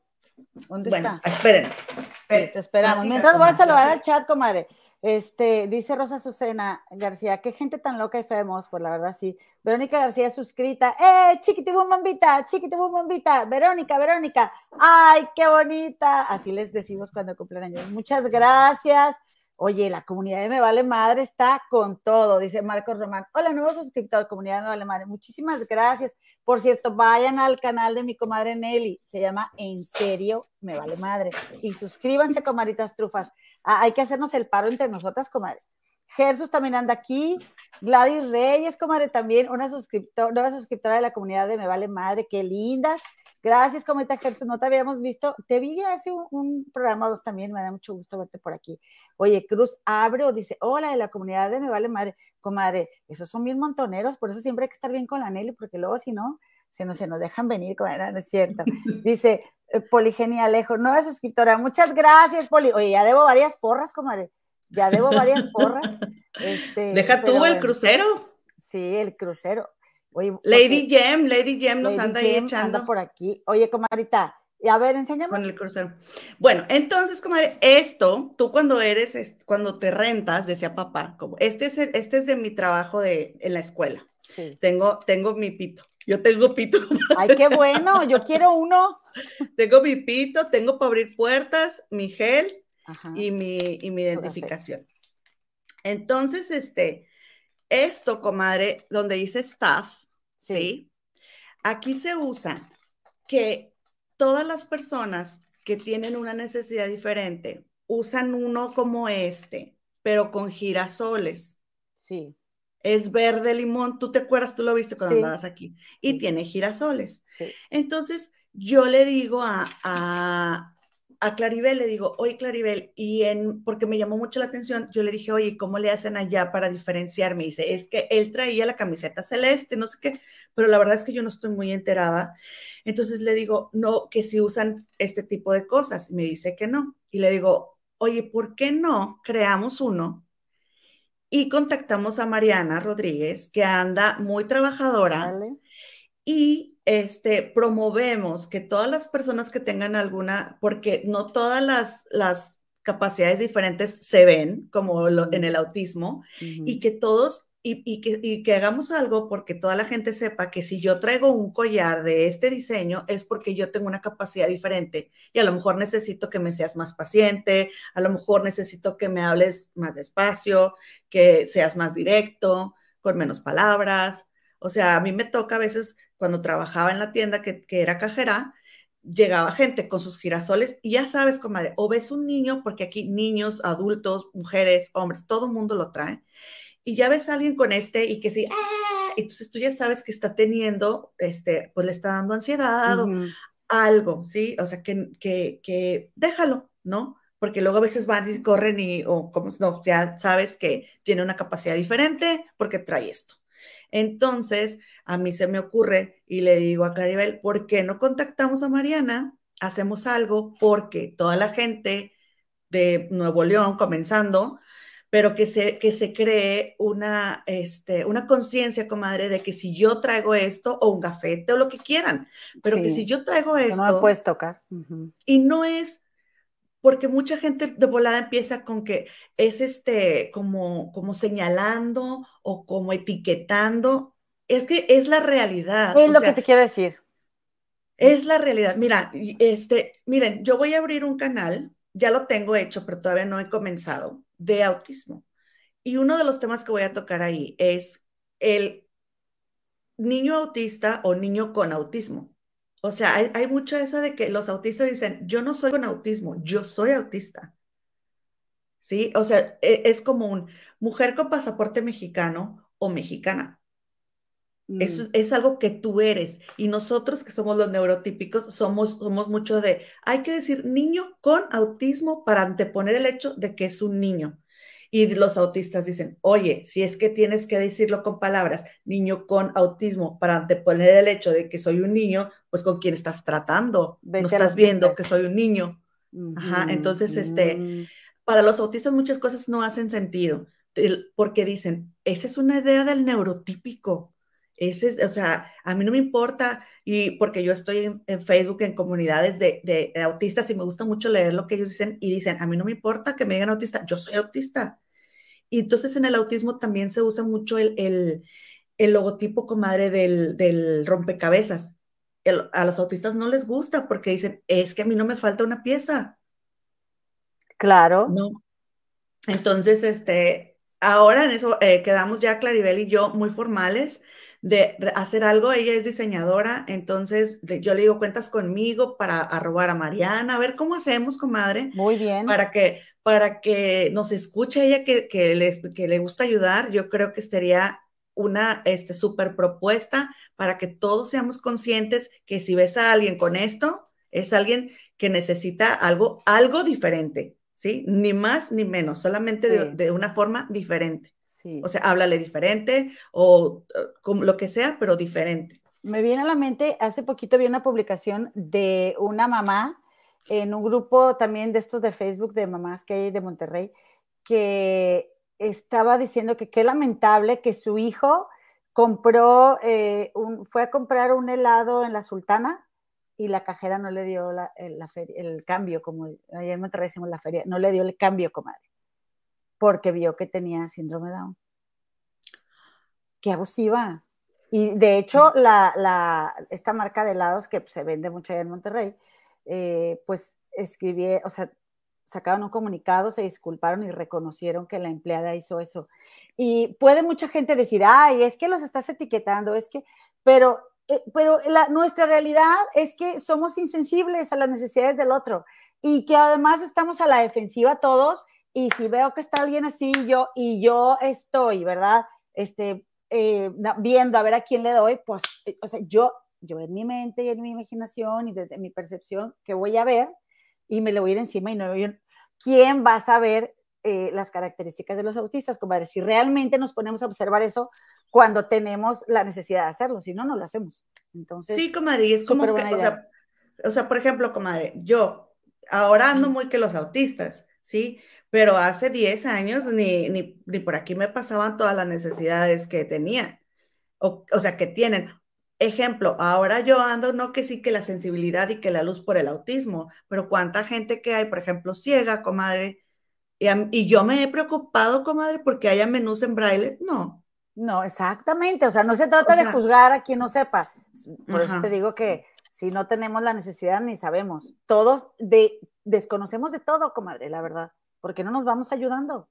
¿Dónde bueno, está? Esperen, esperen. Te esperamos. Mientras voy a saludar al chat, comadre. Este, dice Rosa Azucena García, qué gente tan loca y femos, pues la verdad sí. Verónica García suscrita, ¡eh, chiquitibum bombita, chiquitibum bombita! Verónica, Verónica, ¡ay, qué bonita! Así les decimos cuando cumplen años. Muchas gracias. Oye, la comunidad de Me Vale Madre está con todo, dice Marcos Román. Hola, nuevo suscriptor, comunidad de Me Vale Madre. Muchísimas gracias. Por cierto, vayan al canal de mi comadre Nelly. Se llama En serio Me Vale Madre. Y suscríbanse, comaditas trufas. Ah, hay que hacernos el paro entre nosotras, comadre. Gersus también anda aquí. Gladys Reyes, comadre, también una suscriptora, nueva suscriptora de la comunidad de Me Vale Madre. Qué lindas. Gracias, comadre Gersus. No te habíamos visto. Te vi hace un, programa dos también. Me da mucho gusto verte por aquí. Oye, Cruz Abreu dice: Hola, de la comunidad de Me Vale Madre. Comadre, esos son bien montoneros. Por eso siempre hay que estar bien con la Nelly, porque luego, si no, se nos, se nos dejan venir, comadre, no es cierto. Dice, eh, Poligenia Alejo, nueva suscriptora. Muchas gracias, Poli. Oye, ya debo varias porras, comadre. Ya debo varias porras. Este, Deja tú el crucero. Sí, el crucero. Oye, Lady Gem, Lady Gem nos anda ahí echando. Anda por aquí. Oye, comadrita, a ver, enséñame. Con el crucero. Bueno, entonces, comadre, esto, tú cuando eres, cuando te rentas, decía papá, como este es, este es de mi trabajo de, en la escuela. Sí. Tengo, tengo mi pito. Yo tengo pito. Ay, qué bueno, yo quiero uno. Tengo mi pito, tengo para abrir puertas, mi gel y mi, y mi identificación. Entonces, este, esto, comadre, donde dice staff, ¿sí? Aquí se usa que todas las personas que tienen una necesidad diferente usan uno como este, pero con girasoles. Sí. Es verde limón, tú te acuerdas, tú lo viste cuando andabas aquí, y tiene girasoles. Entonces, yo le digo a, a, a, Claribel, le digo, oye Claribel, y en, porque me llamó mucho la atención, yo le dije, oye, ¿cómo le hacen allá para diferenciarme? dice, es que él traía la camiseta celeste, no sé qué, pero la verdad es que yo no estoy muy enterada. Entonces le digo, no, que si usan este tipo de cosas. Me dice que no. Y le digo, oye, ¿por qué no creamos uno y contactamos a Mariana Rodríguez, que anda muy trabajadora. Y este, promovemos que todas las personas que tengan alguna, porque no todas las, las capacidades diferentes se ven, como en el autismo, y que todos y, que, hagamos algo porque toda la gente sepa que si yo traigo un collar de este diseño es porque yo tengo una capacidad diferente y a lo mejor necesito que me seas más paciente, a lo mejor necesito que me hables más despacio, que seas más directo, con menos palabras. O sea, a mí me toca a veces cuando trabajaba en la tienda que, que era cajera, llegaba gente con sus girasoles y ya sabes, comadre, o ves un niño, porque aquí niños, adultos, mujeres, hombres, todo el mundo lo trae, y ya ves a alguien con este y que sí, ¡ah! entonces tú ya sabes que está teniendo, este, pues le está dando ansiedad o algo, ¿sí? O sea, que, que, que déjalo, ¿no? Porque luego a veces van y corren y, o como no, ya sabes que tiene una capacidad diferente porque trae esto. Entonces, a mí se me ocurre y le digo a Claribel, ¿por qué no contactamos a Mariana? Hacemos algo porque toda la gente de Nuevo León, comenzando, pero que se, que se cree una, este, una conciencia, comadre, de que si yo traigo esto o un gafete o lo que quieran, pero que si yo traigo esto... No me puedes tocar. Y no es porque mucha gente de volada empieza con que es este como, como señalando o como etiquetando. Es que es la realidad. Es lo que te quiero decir. Es la realidad. Mira, este, miren, yo voy a abrir un canal, ya lo tengo hecho, pero todavía no he comenzado, de autismo. Y uno de los temas que voy a tocar ahí es el niño autista o niño con autismo. O sea, hay, hay mucho eso de que los autistas dicen, yo no soy con autismo, yo soy autista. ¿Sí? O sea, e, es como un mujer con pasaporte mexicano o mexicana. Eso mm. es algo que tú eres. Y nosotros que somos los neurotípicos somos, somos mucho de, hay que decir niño con autismo para anteponer el hecho de que es un niño. Y los autistas dicen, oye, si es que tienes que decirlo con palabras, niño con autismo, para anteponer el hecho de que soy un niño, pues con quién estás tratando. no estás viendo que soy un niño. Ajá, entonces, este, mm. para los autistas muchas cosas no hacen sentido, porque dicen, esa es una idea del neurotípico. Ese, o sea, a mí no me importa, y porque yo estoy en, Facebook en comunidades de, de, autistas y me gusta mucho leer lo que ellos dicen y dicen, a mí no me importa que me digan autista, yo soy autista. Y entonces en el autismo también se usa mucho el, el, el logotipo, comadre, del, del rompecabezas. A los autistas no les gusta porque dicen, es que a mí no me falta una pieza. Claro. No. Entonces, este, ahora en eso eh, quedamos ya Claribel y yo muy formales de hacer algo. Ella es diseñadora, entonces yo le digo, cuentas conmigo para arrobar a Mariana, a ver cómo hacemos, comadre. Muy bien. Para que, para que nos escuche ella que, que, les, que le gusta ayudar. Yo creo que sería una este, super propuesta para que todos seamos conscientes que si ves a alguien con esto, es alguien que necesita algo, algo diferente, ¿sí? Ni más ni menos, solamente de, de, una forma diferente. O sea, háblale diferente o eh, como lo que sea, pero diferente. Me viene a la mente, hace poquito vi una publicación de una mamá en un grupo también de estos de Facebook de mamás que hay de Monterrey, que estaba diciendo que qué lamentable que su hijo compró, eh, un, fue a comprar un helado en la Sultana y la cajera no le dio la, el, cambio, como ayer en Monterrey decimos la feria, no le dio el cambio, comadre porque vio que tenía síndrome Down. Qué abusiva. Y de hecho, la, esta marca de helados que se vende mucho allá en Monterrey, eh, pues escribí, o sea, sacaron un comunicado, se disculparon y reconocieron que la empleada hizo eso. Y puede mucha gente decir, ay, es que los estás etiquetando, es que, pero, eh, pero la, nuestra realidad es que somos insensibles a las necesidades del otro y que además estamos a la defensiva todos y si veo que está alguien así, yo, y yo estoy, ¿verdad? Este, eh, viendo a ver a quién le doy, pues, eh, o sea, yo, yo en mi mente y en mi imaginación y desde mi percepción, que voy a ver y me le voy a ir encima y no, yo, ¿quién va a saber eh, las características de los autistas, comadre? Si realmente nos ponemos a observar eso cuando tenemos la necesidad de hacerlo, si no, no lo hacemos. Entonces, sí, comadre, es como que, o sea, o sea, por ejemplo, comadre, yo ahora ando muy que los autistas, ¿sí? pero hace 10 años ni, ni, ni, por aquí me pasaban todas las necesidades que tenían, o, o, sea, que tienen. Ejemplo, ahora yo ando, no que sí que la sensibilidad y que la luz por el autismo, pero cuánta gente que hay, por ejemplo, ciega, comadre, y, y yo me he preocupado, comadre, porque haya menús en braille, no. No, exactamente, o sea, no se trata de juzgar a quien no sepa, por eso te digo que si no tenemos la necesidad ni sabemos, todos de, desconocemos de todo, comadre, la verdad porque no nos vamos ayudando.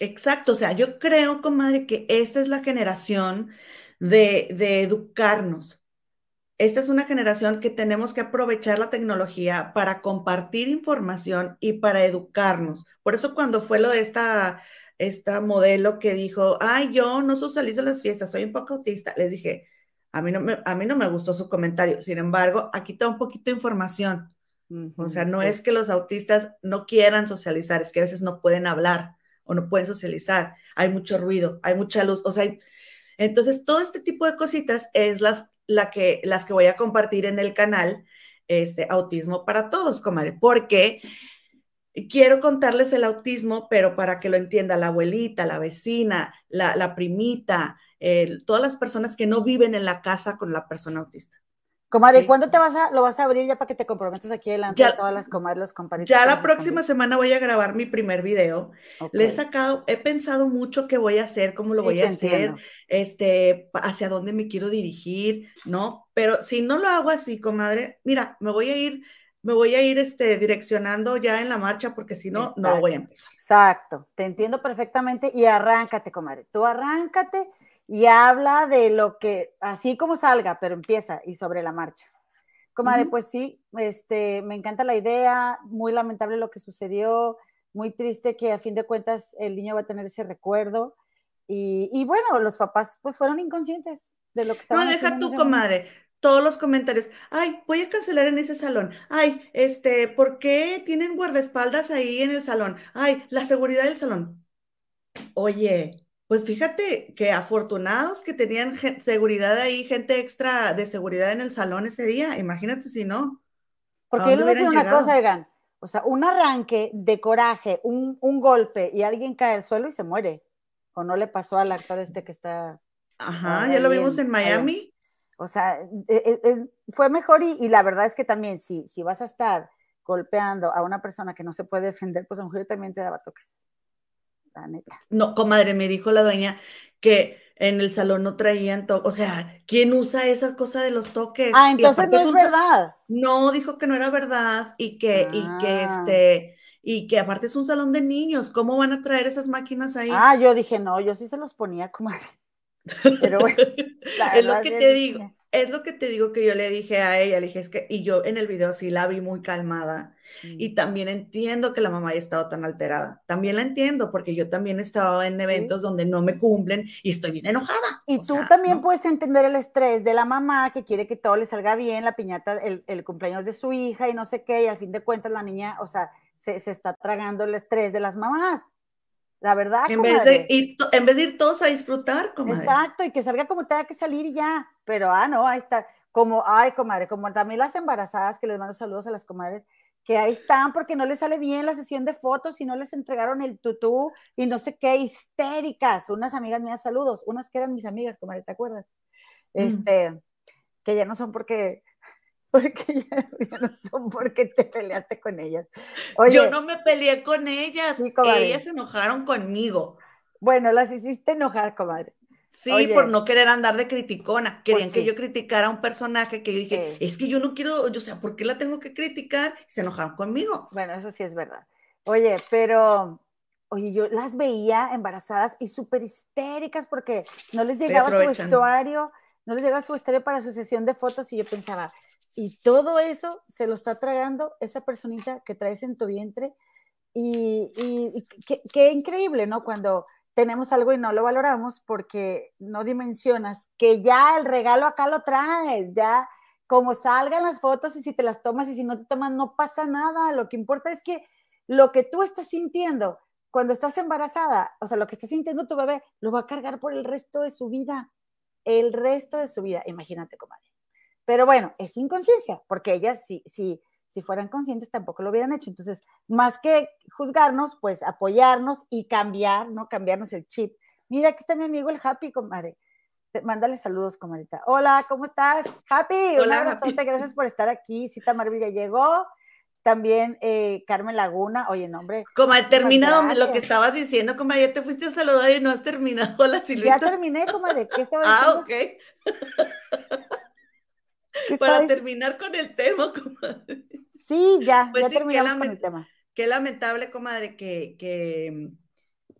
Exacto, o sea, yo creo, comadre, que esta es la generación de, de educarnos. Esta es una generación que tenemos que aprovechar la tecnología para compartir información y para educarnos. Por eso cuando fue lo de esta, esta modelo que dijo, ay, yo no socializo las fiestas, soy un poco autista, les dije, a mí no me, a mí no me gustó su comentario. Sin embargo, aquí está un poquito de información. O sea, no es que los autistas no quieran socializar, es que a veces no pueden hablar o no pueden socializar. Hay mucho ruido, hay mucha luz. O sea, entonces todo este tipo de cositas es las, la que, las que voy a compartir en el canal este, Autismo para Todos, comadre, porque quiero contarles el autismo, pero para que lo entienda la abuelita, la vecina, la, la primita, todas las personas que no viven en la casa con la persona autista. Comadre, ¿cuándo te vas a, lo vas a abrir ya para que te comprometas aquí delante de todas las comadres, los compañeros? Ya la próxima semana voy a grabar mi primer video. Le he sacado, he pensado mucho qué voy a hacer, cómo lo voy a hacer, este, hacia dónde me quiero dirigir, ¿no? Pero si no lo hago así, comadre, mira, me voy a ir, me voy a ir este, direccionando ya en la marcha porque si no, no voy a empezar. Exacto, te entiendo perfectamente y arráncate, comadre. Tú arráncate y habla de lo que, así como salga, pero empieza y sobre la marcha. Comadre, pues sí, este, me encanta la idea, muy lamentable lo que sucedió, muy triste que a fin de cuentas el niño va a tener ese recuerdo. Y, bueno, los papás pues fueron inconscientes de lo que estaban No, deja tú, comadre, todos los comentarios. Ay, voy a cancelar en ese salón. Ay, este, ¿por qué tienen guardaespaldas ahí en el salón? Ay, la seguridad del salón. Oye, pues fíjate que afortunados que tenían seguridad ahí, gente extra de seguridad en el salón ese día. Imagínate si no. Porque yo le voy a decir una cosa, Egan. O sea, un arranque de coraje, un, golpe y alguien cae al suelo y se muere. O no le pasó al actor este que está. Ajá, ya lo vimos en, Miami. O sea, e, e, fue mejor y, la verdad es que también si, si vas a estar golpeando a una persona que no se puede defender, pues a lo mejor también te daba toques. No, comadre, me dijo la dueña que en el salón no traían toques. O sea, ¿quién usa esas cosas de los toques? Ah, entonces no es, verdad. No, dijo que no era verdad y que, y que ah. este, y que aparte es un salón de niños. ¿Cómo van a traer esas máquinas ahí? Ah, yo dije, no, yo sí se los ponía, comadre. Pero bueno, es lo que te digo es lo que te digo que yo le dije a ella, le dije, es que, y yo en el video sí la vi muy calmada. Y también entiendo que la mamá haya estado tan alterada. También la entiendo, porque yo también he estado en eventos donde no me cumplen y estoy bien enojada. Y tú también puedes entender el estrés de la mamá que quiere que todo le salga bien, la piñata, el, el, cumpleaños de su hija y no sé qué, y al fin de cuentas la niña, o sea, se, se está tragando el estrés de las mamás. La verdad. En vez, de ir, en vez de ir todos a disfrutar, comadre. Exacto, y que salga como tenga que salir y ya. Pero, ah, no, ahí está. Como, ay, comadre, como también las embarazadas, que les mando saludos a las comadres, que ahí están porque no les sale bien la sesión de fotos y no les entregaron el tutú y no sé qué, histéricas. Unas amigas mías, saludos, unas que eran mis amigas, comadre, ¿te acuerdas? Mm. Este, que ya no son porque porque ya, no son porque te peleaste con ellas. Yo no me peleé con ellas, ellas se enojaron conmigo. Bueno, las hiciste enojar, comadre. Sí, por no querer andar de criticona. Pues Querían que yo criticara a un personaje que yo dije, es que yo no quiero, yo, o sea, ¿por qué la tengo que criticar? se enojaron conmigo. Bueno, eso sí es verdad. Oye, pero, oye, yo las veía embarazadas y súper histéricas porque no les llegaba su vestuario, no les llegaba su vestuario para su sesión de fotos y yo pensaba, y todo eso se lo está tragando esa personita que traes en tu vientre. Y, y, qué, increíble, ¿no? Cuando tenemos algo y no lo valoramos porque no dimensionas que ya el regalo acá lo traes, ya como salgan las fotos y si te las tomas y si no te tomas no pasa nada. Lo que importa es que lo que tú estás sintiendo cuando estás embarazada, o sea, lo que está sintiendo tu bebé, lo va a cargar por el resto de su vida, el resto de su vida. Imagínate, comadre. Pero bueno, es inconsciencia, porque ellas si, si, si fueran conscientes tampoco lo hubieran hecho. Entonces, más que juzgarnos, pues apoyarnos y cambiar, ¿no? Cambiarnos el chip. Mira, aquí está mi amigo el Happy, comadre. Mándale saludos, comadita. Hola, ¿cómo estás? Happy, Hola, un gracias por estar aquí. Cita Maravilla llegó. También eh, Carmen Laguna, oye, nombre. Comadre, termina donde lo que estabas diciendo, comadre, ya te fuiste a saludar y no has terminado la Silvita. Ya terminé, comadre, ¿qué estaba ah, diciendo? Ah, ok. Para terminar con el tema, comadre. Sí, ya, pues ya terminamos con el tema. Qué lamentable, comadre, que, que,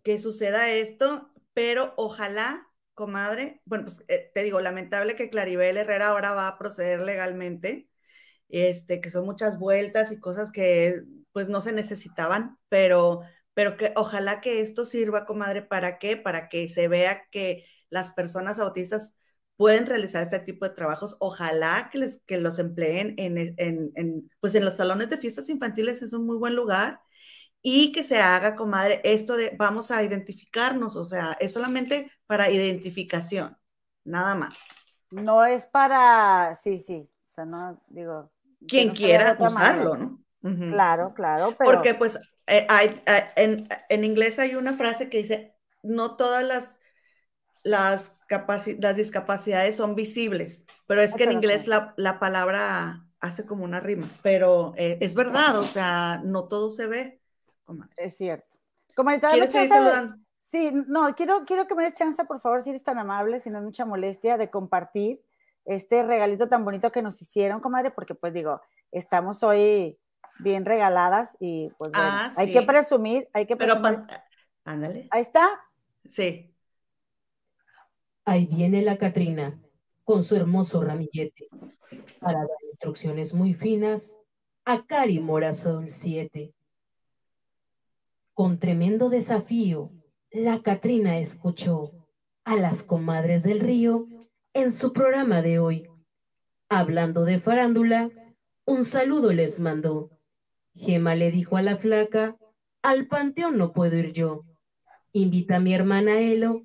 que suceda esto, pero ojalá comadre, bueno, pues eh, te digo, lamentable que Claribel Herrera ahora va a proceder legalmente, este, que son muchas vueltas y cosas que pues no se necesitaban, pero, pero que ojalá que esto sirva, comadre, ¿para qué? Para que se vea que las personas autistas pueden realizar este tipo de trabajos. Ojalá que, les, que los empleen en, en, en, pues en los salones de fiestas infantiles, es un muy buen lugar. Y que se haga, comadre, esto de vamos a identificarnos, o sea, es solamente para identificación, nada más. No es para, sí, sí, o sea, no digo. Quien quiera usarlo, ¿no? Claro, claro. Porque pues eh, hay, en, en, inglés hay una frase que dice, no todas las, las, las discapacidades son visibles, pero es que en inglés la, la, palabra hace como una rima, pero eh, es verdad, o sea, no todo se ve. Es cierto. ¿Quieres seguir saludando? Sí, no, quiero, quiero que me des chance, por favor, si eres tan amable, si no es mucha molestia, de compartir este regalito tan bonito que nos hicieron, comadre, porque pues digo, estamos hoy bien regaladas y pues bueno, ah, hay que presumir, hay que presumir. Pero, ándale. Ahí está. Sí. Ahí viene la Catrina con su hermoso ramillete para dar instrucciones muy finas a Cari Morazón 7. Con tremendo desafío, la Catrina escuchó a las comadres del río en su programa de hoy. Hablando de farándula, un saludo les mandó Gema le dijo a la flaca, al panteón no puedo ir yo. Invita a mi hermana Elo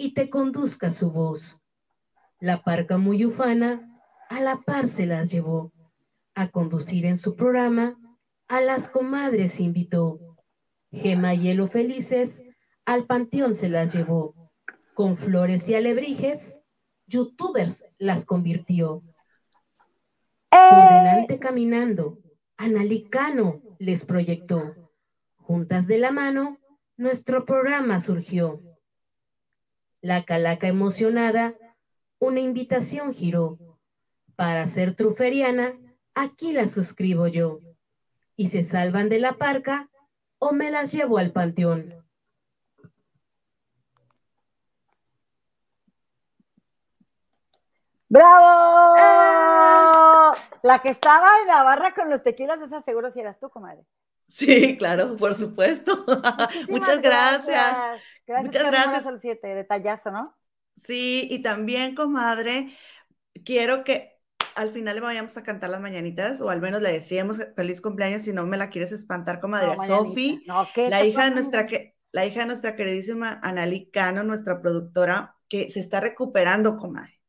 y te conduzca su voz. La parca muy ufana a la par se las llevó. A conducir en su programa, a las comadres invitó. Gema y Elo felices, al panteón se las llevó. Con flores y alebrijes, youtubers las convirtió. Por delante caminando, Analicano les proyectó. Juntas de la mano, nuestro programa surgió. La calaca emocionada, una invitación giró. Para ser truferiana, aquí la suscribo yo. Y se salvan de la parca o me las llevo al panteón. ¡Bravo! La que estaba en la barra con los tequilas, esa seguro si eras tú, comadre. Sí, claro, por supuesto. Muchas gracias. Gracias. Muchas gracias. Al siete, detallazo, ¿no? Sí, y también, comadre, quiero que al final le vayamos a cantar las mañanitas, o al menos le decíamos feliz cumpleaños si no me la quieres espantar, comadre. No, Sofi, la hija de nuestra que la hija de nuestra queridísima Analí Cano, nuestra productora, que se está recuperando, comadre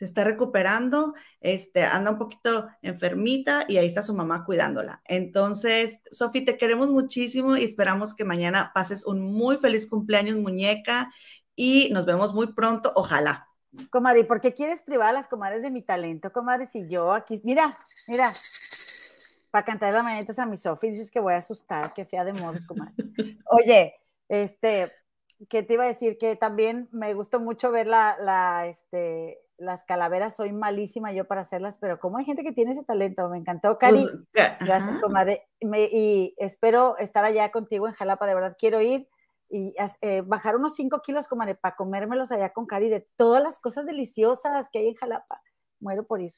se está recuperando, este, anda un poquito enfermita y ahí está su mamá cuidándola. Entonces, Sofi, te queremos muchísimo y esperamos que mañana pases un muy feliz cumpleaños, muñeca, y nos vemos muy pronto, ojalá. Comadre, ¿por qué quieres privar a las comadres de mi talento, comadre? Si yo aquí, mira, mira, para cantar las mañanitas a mi Sofi, dices que voy a asustar, qué fea de modos, comadre. Oye, este, ¿qué te iba a decir? Que también me gustó mucho ver la, la, este, las calaveras soy malísima yo para hacerlas, pero como hay gente que tiene ese talento, me encantó, Cari. Pues, Gracias, comadre. y espero estar allá contigo en Jalapa, de verdad quiero ir y eh, bajar unos 5 kilos, comadre, para comérmelos allá con Cari de todas las cosas deliciosas que hay en Jalapa. Muero por ir.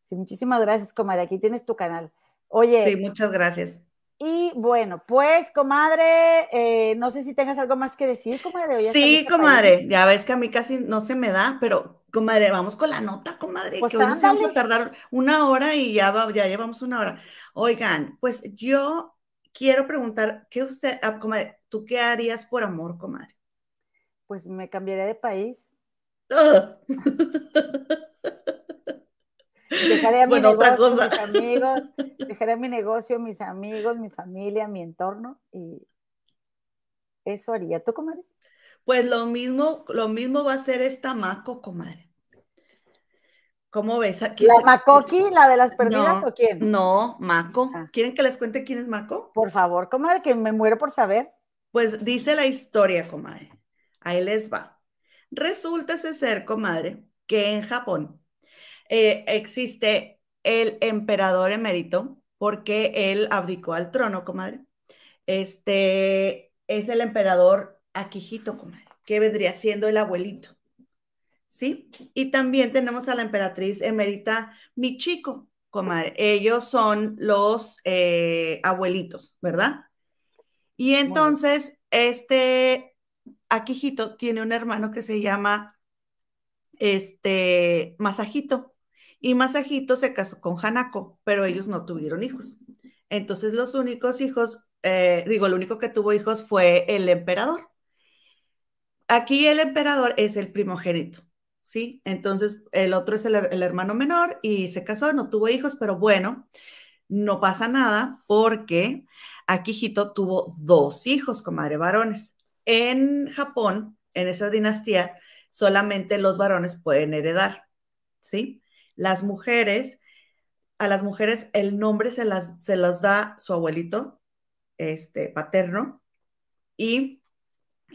Sí, muchísimas gracias, comadre. Aquí tienes tu canal. Oye. Sí, muchas gracias. Y bueno, pues, comadre, eh, no sé si tengas algo más que decir, comadre. Sí, comadre, ya ves que a mí casi no se me da, pero, comadre, vamos con la nota, comadre, pues que hoy nos vamos a tardar una hora y ya, va, ya llevamos una hora. Oigan, pues yo quiero preguntar, ¿qué usted, ah, comadre, tú qué harías por amor, comadre? Pues me cambiaría de país. Dejaré mi negocio, mis amigos, dejaré mi negocio, mis amigos, mi familia, mi entorno y eso haría. ¿Tú, comadre? Pues lo mismo, lo mismo va a ser esta Maco, comadre. ¿Cómo ves? ¿La Macoqui, la de las perdidas o quién? No, Maco. Ah. ¿Quieren que les cuente quién es Maco? Por favor, comadre, que me muero por saber. Pues dice la historia, comadre. Ahí les va. Resulta ser, comadre, que en Japón eh, existe el emperador emérito, porque él abdicó al trono, comadre. Este es el emperador Akihito, comadre. que vendría siendo el abuelito. ¿Sí? Y también tenemos a la emperatriz emérita Michiko, comadre. Ellos son los eh, abuelitos, ¿verdad? Y entonces, este Akihito tiene un hermano que se llama este Masajito. Y Masajito se casó con Hanako, pero ellos no tuvieron hijos. Entonces, los únicos hijos, eh, digo, el único que tuvo hijos fue el emperador. Aquí el emperador es el primogénito, ¿sí? Entonces, el otro es el, el hermano menor y se casó, no tuvo hijos, pero bueno, no pasa nada porque Akihito tuvo dos hijos, comadre, varones. En Japón, en esa dinastía, solamente los varones pueden heredar, ¿sí? Las mujeres, a las mujeres el nombre se las, se da su abuelito, este, paterno, y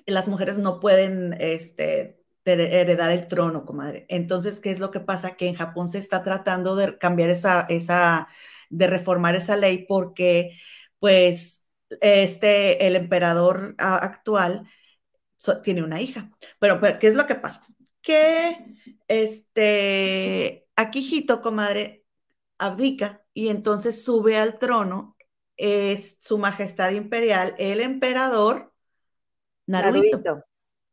las mujeres no pueden, este, heredar el trono, comadre. Entonces, ¿qué es lo que pasa? Que en Japón se está tratando de cambiar esa, esa, de reformar esa ley porque, pues, este, el emperador actual tiene una hija. Pero, ¿qué es lo que pasa? Que este, Akihito, comadre, abdica y entonces sube al trono es su majestad imperial, el emperador Naruhito.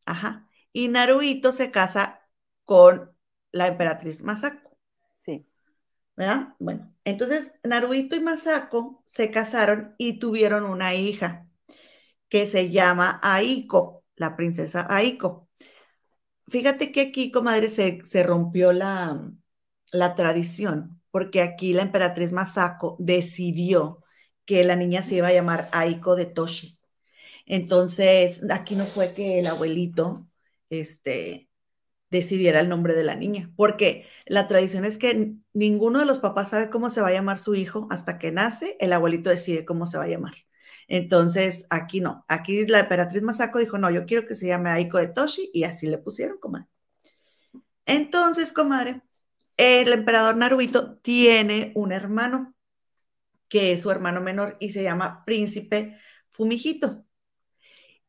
Ajá. Y Naruhito se casa con la emperatriz Masako. Sí. ¿verdad? Bueno, entonces Naruhito y Masako se casaron y tuvieron una hija que se llama Aiko, la princesa Aiko. Fíjate que aquí, comadre, se, se rompió la, la tradición, porque aquí la emperatriz Masako decidió que la niña se iba a llamar Aiko de Toshi. Entonces, aquí no fue que el abuelito, este, decidiera el nombre de la niña, porque la tradición es que ninguno de los papás sabe cómo se va a llamar su hijo hasta que nace, el abuelito decide cómo se va a llamar. Entonces, aquí no, aquí la emperatriz Masako dijo, no, yo quiero que se llame Aiko de Toshi y así le pusieron, comadre. Entonces, comadre, el emperador Naruhito tiene un hermano, que es su hermano menor y se llama Príncipe Fumijito.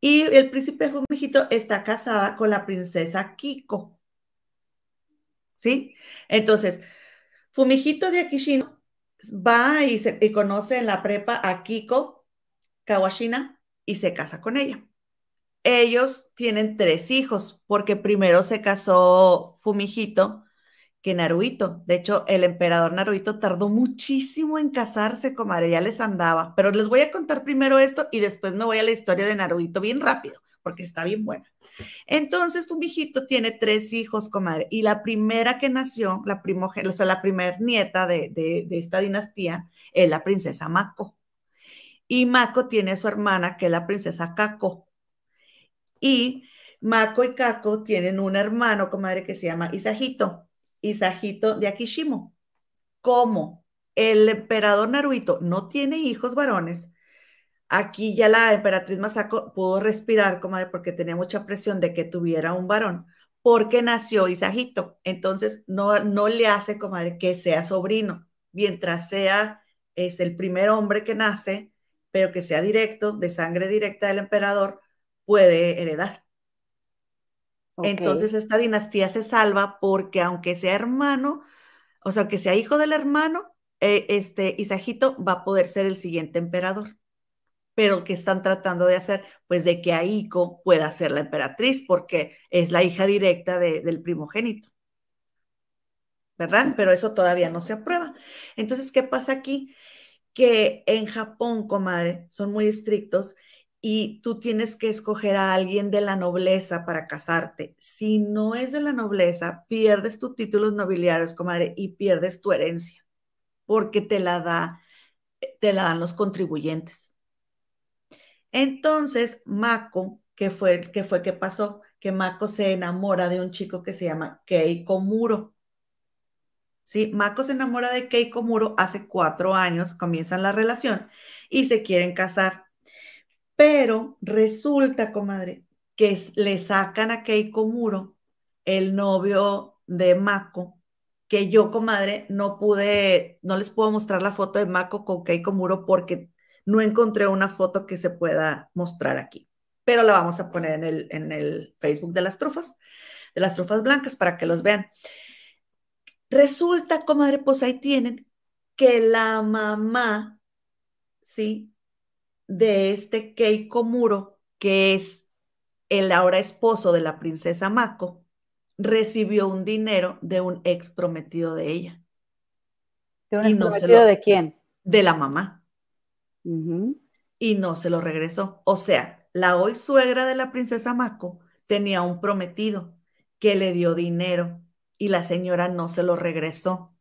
Y el príncipe Fumijito está casada con la princesa Kiko. ¿Sí? Entonces, Fumijito de Akishino va y, se, conoce en la prepa a Kiko Kawashina y se casa con ella. Ellos tienen tres hijos porque primero se casó Fumijito que Naruhito. De hecho, el emperador Naruhito tardó muchísimo en casarse, comadre, ya les andaba. Pero les voy a contar primero esto y después me voy a la historia de Naruhito bien rápido, porque está bien buena. Entonces, Fumijito tiene tres hijos, comadre, y la primera que nació, la primogénita, o sea, la primera nieta de, de, de esta dinastía, es la princesa Mako. Y Mako tiene a su hermana, que es la princesa Kako. Y Mako y Kako tienen un hermano, comadre, que se llama Isajito Isajito de Akishimo. Como el emperador Naruhito no tiene hijos varones, aquí ya la emperatriz Masako pudo respirar, comadre, porque tenía mucha presión de que tuviera un varón, porque nació Isajito. Entonces, no, no le hace, comadre, que sea sobrino, mientras sea es el primer hombre que nace, pero que sea directo, de sangre directa del emperador, puede heredar. Entonces esta dinastía se salva porque aunque sea hermano, o sea, que sea hijo del hermano, eh, este Isajito va a poder ser el siguiente emperador. Pero que están tratando de hacer, pues de que Aiko pueda ser la emperatriz, porque es la hija directa del primogénito. ¿Verdad? Pero eso todavía no se aprueba. Entonces, ¿qué pasa aquí? Que en Japón, comadre, son muy estrictos y tú tienes que escoger a alguien de la nobleza para casarte. Si no es de la nobleza, pierdes tus títulos nobiliarios, comadre, y pierdes tu herencia, porque te la da, te la dan los contribuyentes. Entonces, Mako, ¿qué fue, qué fue que pasó? Que Mako se enamora de un chico que se llama Keiko Muro. Sí, Mako se enamora de Keiko Muro hace cuatro años, comienzan la relación y se quieren casar pero resulta, comadre, que le sacan a Keiko Muro, el novio de Mako, que yo, comadre, no pude, no les puedo mostrar la foto de Mako con Keiko Muro porque no encontré una foto que se pueda mostrar aquí. pero la vamos a poner en el, en el Facebook de las trufas, de las trufas blancas, para que los vean. Resulta, comadre, pues ahí tienen que la mamá, ¿sí? De este Keiko Muro, que es el ahora esposo de la princesa Mako, recibió un dinero de un ex prometido de ella. ¿De un ex prometido de quién? De la mamá. Y no se lo regresó. O sea, la hoy suegra de la princesa Mako tenía un prometido que le dio dinero y la señora no se lo regresó.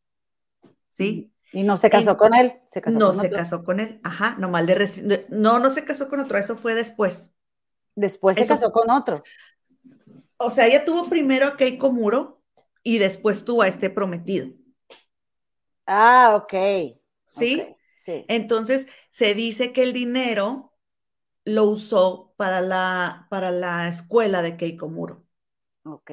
¿Sí? Y no se casó con él. Se casó no se casó con él. Ajá, nomás de, No, no se casó con otro, eso fue después. Después se casó con otro. O sea, ella tuvo primero a Keiko Muro y después tuvo a este prometido. Ah, ok. ¿Sí? sí. Entonces, se dice que el dinero lo usó para la, para la escuela de Keiko Muro. Ok.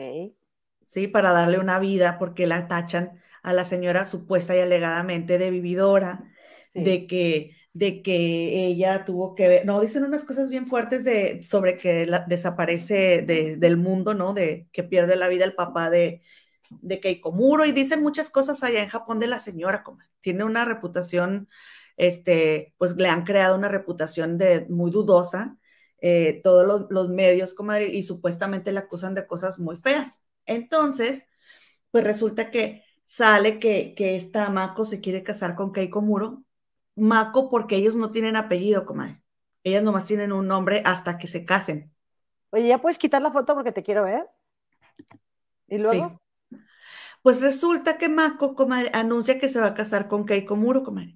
Sí, para darle una vida, porque la tachan a la señora supuesta y alegadamente de vividora, de que de que ella tuvo que ver, no, dicen unas cosas bien fuertes de, sobre que desaparece del mundo, ¿no? De que pierde la vida el papá de, de Keiko Muro y dicen muchas cosas allá en Japón de la señora, como tiene una reputación este, pues le han creado una reputación de muy dudosa, eh, todos los, medios, como y supuestamente le acusan de cosas muy feas. Entonces, pues resulta que sale que, que esta Mako se quiere casar con Keiko Muro, Mako porque ellos no tienen apellido, comadre. Ellas nomás tienen un nombre hasta que se casen. Oye, ¿ya puedes quitar la foto porque te quiero ver? ¿Y luego? Pues resulta que Mako, comadre, anuncia que se va a casar con Keiko Muro, comadre.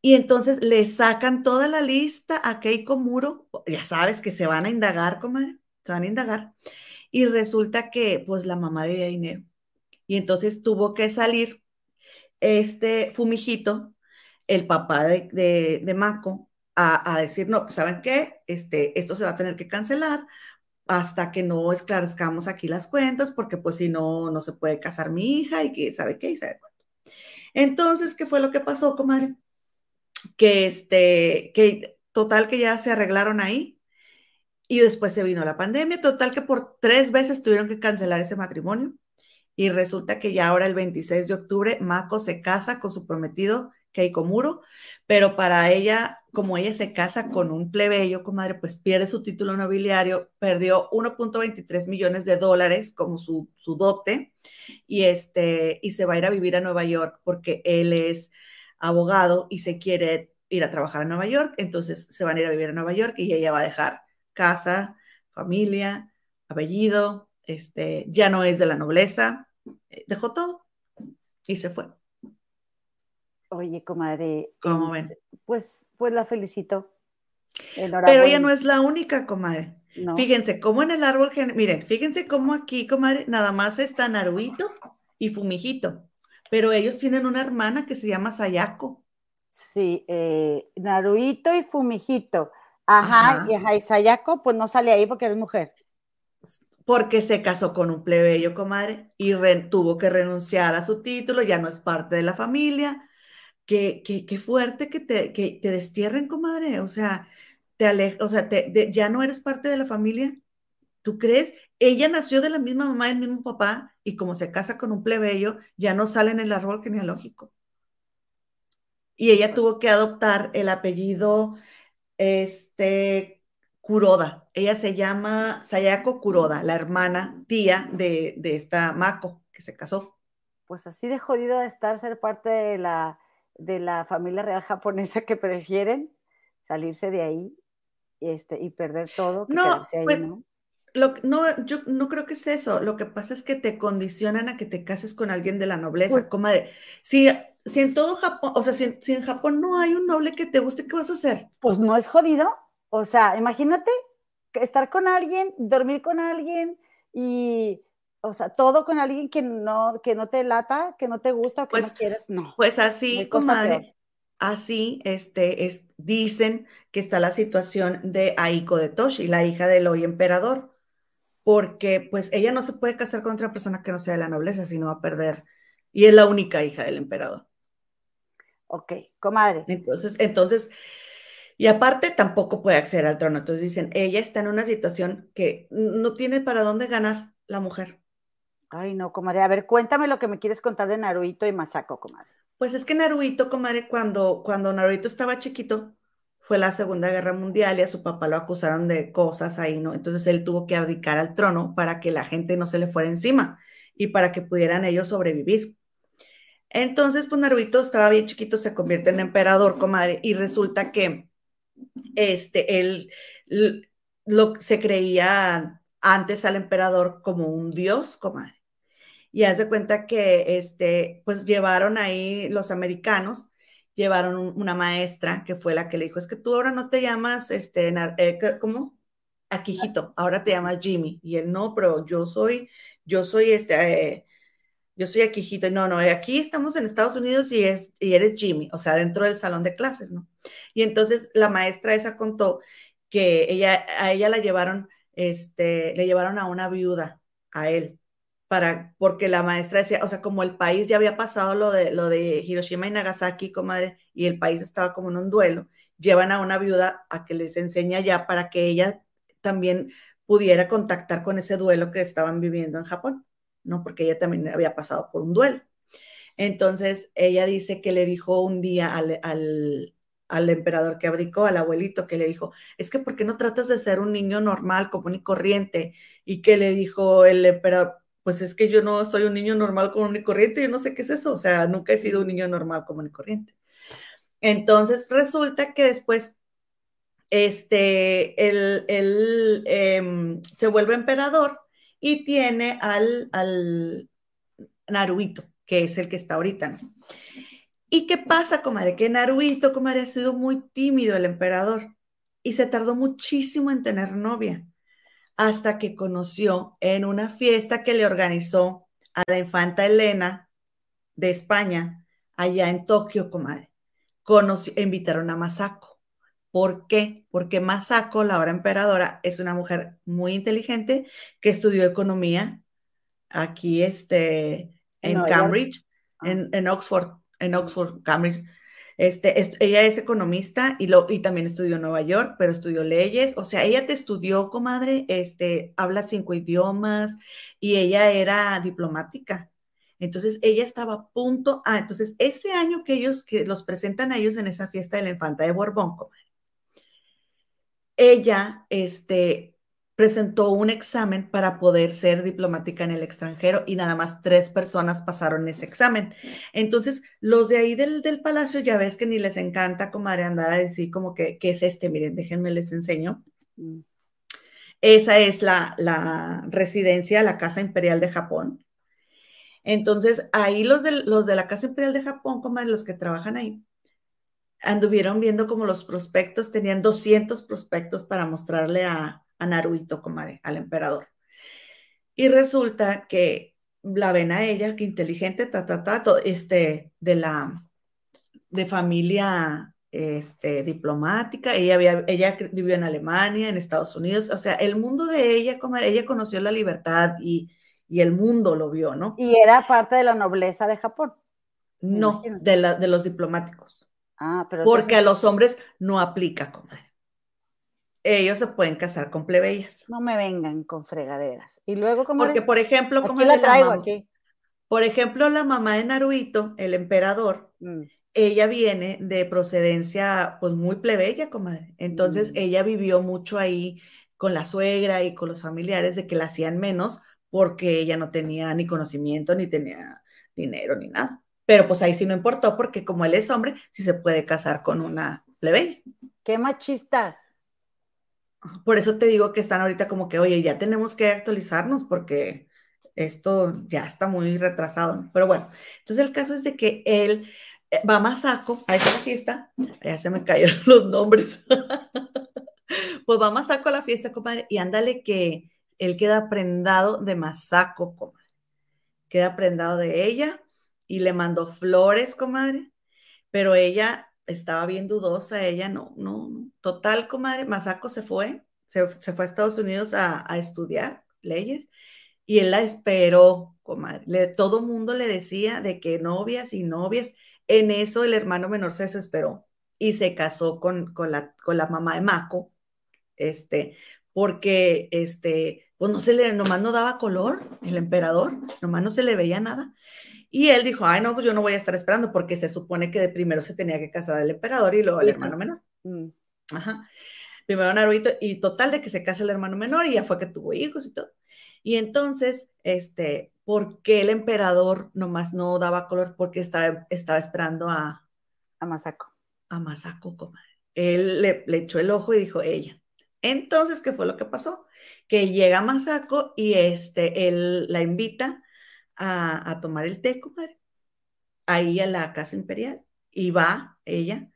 Y entonces le sacan toda la lista a Keiko Muro, ya sabes que se van a indagar, comadre, se van a indagar. Y resulta que pues la mamá debía dinero. Y entonces tuvo que salir este fumijito, el papá de, de, Mako, a, decir, no, pues, ¿saben qué? Este, esto se va a tener que cancelar hasta que no esclarezcamos aquí las cuentas, porque pues si no, no se puede casar mi hija y que sabe qué y sabe cuánto. Entonces, ¿qué fue lo que pasó, comadre? que este, que total que ya se arreglaron ahí y después se vino la pandemia, total que por tres veces tuvieron que cancelar ese matrimonio y resulta que ya ahora el 26 de octubre Mako se casa con su prometido Keiko Muro, pero para ella, como ella se casa con un plebeyo, comadre, pues pierde su título nobiliario, perdió 1.23 millones de dólares como su, su dote y, este, y se va a ir a vivir a Nueva York porque él es abogado y se quiere ir a trabajar a Nueva York, entonces se van a ir a vivir a Nueva York y ella va a dejar casa, familia, apellido, este, ya no es de la nobleza, eh, dejó todo y se fue. Oye, comadre. ¿Cómo ven? Pues, pues la felicito. Pero ella no es la única, comadre. Fíjense cómo en el árbol, miren, fíjense cómo aquí, comadre, nada más está Naruito y Fumijito pero ellos tienen una hermana que se llama Sayako. Sí, eh, Naruito y Fumijito. Ajá, y, Sayako pues no sale ahí porque es mujer. Porque se casó con un plebeyo, comadre, y tuvo que renunciar a su título, ya no es parte de la familia. Qué, qué, fuerte que te, que te destierren, comadre. O sea, te aleja, o sea, ya no eres parte de la familia. ¿Tú crees? Ella nació de la misma mamá y el mismo papá y como se casa con un plebeyo, ya no sale en el árbol genealógico. Y ella tuvo que adoptar el apellido este, Kuroda. Ella se llama Sayako Kuroda, la hermana, tía de, de esta Mako que se casó. Pues así de jodido de estar ser parte de la, de la familia real japonesa que prefieren salirse de ahí este, y perder todo. no, pues, ¿no? no, yo no creo que es eso. Lo que pasa es que te condicionan a que te cases con alguien de la nobleza, pues comadre. Si, si en todo Japón, o sea, si, en Japón no hay un noble que te guste, ¿qué vas a hacer? Pues no es jodido. O sea, imagínate estar con alguien, dormir con alguien y, o sea, todo con alguien que no, que no te lata, que no te gusta o que pues, no quieres, no. Pues así, comadre. Así este, es, dicen que está la situación de Aiko de Toshi, la hija del hoy emperador porque pues ella no se puede casar con otra persona que no sea de la nobleza, sino va a perder. Y es la única hija del emperador. Ok, comadre. Entonces, entonces, Y aparte tampoco puede acceder al trono. Entonces dicen, ella está en una situación que no tiene para dónde ganar la mujer. Ay, no, comadre. A ver, cuéntame lo que me quieres contar de Naruito y Masako, comadre. Pues es que Naruito, comadre, cuando, cuando Naruito estaba chiquito, fue la Segunda Guerra Mundial y a su papá lo acusaron de cosas ahí, ¿no? Entonces él tuvo que abdicar al trono para que la gente no se le fuera encima y para que pudieran ellos sobrevivir. Entonces, pues Naruito estaba bien chiquito, se convierte en emperador, comadre, y resulta que este, él lo, se creía antes al emperador como un dios, comadre. Y haz de cuenta que, este, pues llevaron ahí los americanos, llevaron una maestra que fue la que le dijo, es que tú ahora no te llamas, este, eh, ¿cómo? Aquijito, ahora te llamas Jimmy. Y él, no, pero yo soy, yo soy este, eh, yo soy Aquijito. No, no, aquí estamos en Estados Unidos y, es, y eres Jimmy, o sea, dentro del salón de clases, ¿no? Y entonces la maestra esa contó que ella, a ella la llevaron, este, le llevaron a una viuda, a él, para, porque la maestra decía, o sea, como el país ya había pasado lo de, lo de Hiroshima y Nagasaki, comadre, y el país estaba como en un duelo, llevan a una viuda a que les enseñe ya para que ella también pudiera contactar con ese duelo que estaban viviendo en Japón, ¿no? Porque ella también había pasado por un duelo. Entonces, ella dice que le dijo un día al, al, emperador que abdicó, al abuelito, que le dijo, es que ¿por qué no tratas de ser un niño normal, común y corriente? Y que le dijo el emperador, pues es que yo no soy un niño normal, común y corriente, yo no sé qué es eso, o sea, nunca he sido un niño normal, común y corriente. Entonces, resulta que después este, él, em, se vuelve emperador y tiene al, al Naruito, que es el que está ahorita, ¿no? ¿Y qué pasa, comadre? Que Naruito, comadre, ha sido muy tímido el emperador y se tardó muchísimo en tener novia hasta que conoció en una fiesta que le organizó a la infanta Elena de España, allá en Tokio, comadre. Conoció, invitaron a Masako. ¿Por qué? Porque Masako, la ahora emperadora, es una mujer muy inteligente que estudió economía aquí este, en Cambridge, ah. en, Oxford, en Oxford, Cambridge. Este, ella es economista y, lo, y también estudió en Nueva York, pero estudió leyes. O sea, ella te estudió, comadre, este, habla cinco idiomas y ella era diplomática. Entonces ella estaba a punto, ah, entonces ese año que ellos, que los presentan a ellos en esa fiesta de la infanta de Borbón, comadre, ella este, presentó un examen para poder ser diplomática en el extranjero y nada más tres personas pasaron ese examen. Entonces, los de ahí del, palacio ya ves que ni les encanta, comadre, andar a decir como que, ¿qué es este? Miren, déjenme les enseño. Mm. Esa es la, la residencia, la Casa Imperial de Japón. Entonces, ahí los de, los de la Casa Imperial de Japón, comadre, los que trabajan ahí, anduvieron viendo como los prospectos, tenían 200 prospectos para mostrarle a, a Naruito, comadre, al emperador. Y resulta que la ven a ella, que inteligente, ta, ta, ta, este, de la, de familia este, diplomática, ella, había, ella vivió en Alemania, en Estados Unidos, o sea, el mundo de ella, como ella conoció la libertad y, y el mundo lo vio, ¿no? Y era parte de la nobleza de Japón. No, de, la, de los diplomáticos. Ah, pero Porque a los hombres no aplica, comadre. Ellos se pueden casar con plebeyas. No me vengan con fregaderas. Y luego, como Porque, por ejemplo, como la traigo aquí. Por ejemplo, la mamá de Naruito, el emperador, mm. ella viene de procedencia, pues muy plebeya, comadre. Entonces, mm. ella vivió mucho ahí con la suegra y con los familiares de que la hacían menos porque ella no tenía ni conocimiento, ni tenía dinero, ni nada. Pero pues ahí sí no importó porque como él es hombre, sí se puede casar con una plebeya. Qué machistas. Por eso te digo que están ahorita como que, oye, ya tenemos que actualizarnos porque esto ya está muy retrasado. Pero bueno, entonces el caso es de que él eh, va a Masako a esa fiesta, ya se me cayeron los nombres. pues va a Masako a la fiesta, compadre, y ándale que él queda prendado de Masako, comadre. Queda prendado de ella y le mandó flores, comadre, pero ella estaba bien dudosa, ella no, no, total, comadre, Masako se fue, se, fue a Estados Unidos a, estudiar leyes y él la esperó, comadre. Todo mundo le decía de que novias y novias, en eso el hermano menor se desesperó y se casó con, con, la, con la mamá de Mako, este, porque, este, pues no se le, nomás no daba color, el emperador, nomás no se le veía nada. Y él dijo, ay, no, pues yo no voy a estar esperando porque se supone que de primero se tenía que casar el emperador y luego el hermano menor. Mm. Ajá. Primero Naruto y total de que se casa el hermano menor y ya fue que tuvo hijos y todo. Y entonces, este, ¿por qué el emperador nomás no daba color? Porque estaba, estaba esperando a... A Masako. A Masako, comadre. Él le, le, echó el ojo y dijo, ella. Entonces, ¿qué fue lo que pasó? Que llega Masako y este, él la invita a, tomar el té, comadre, ahí a la casa imperial, y va ella,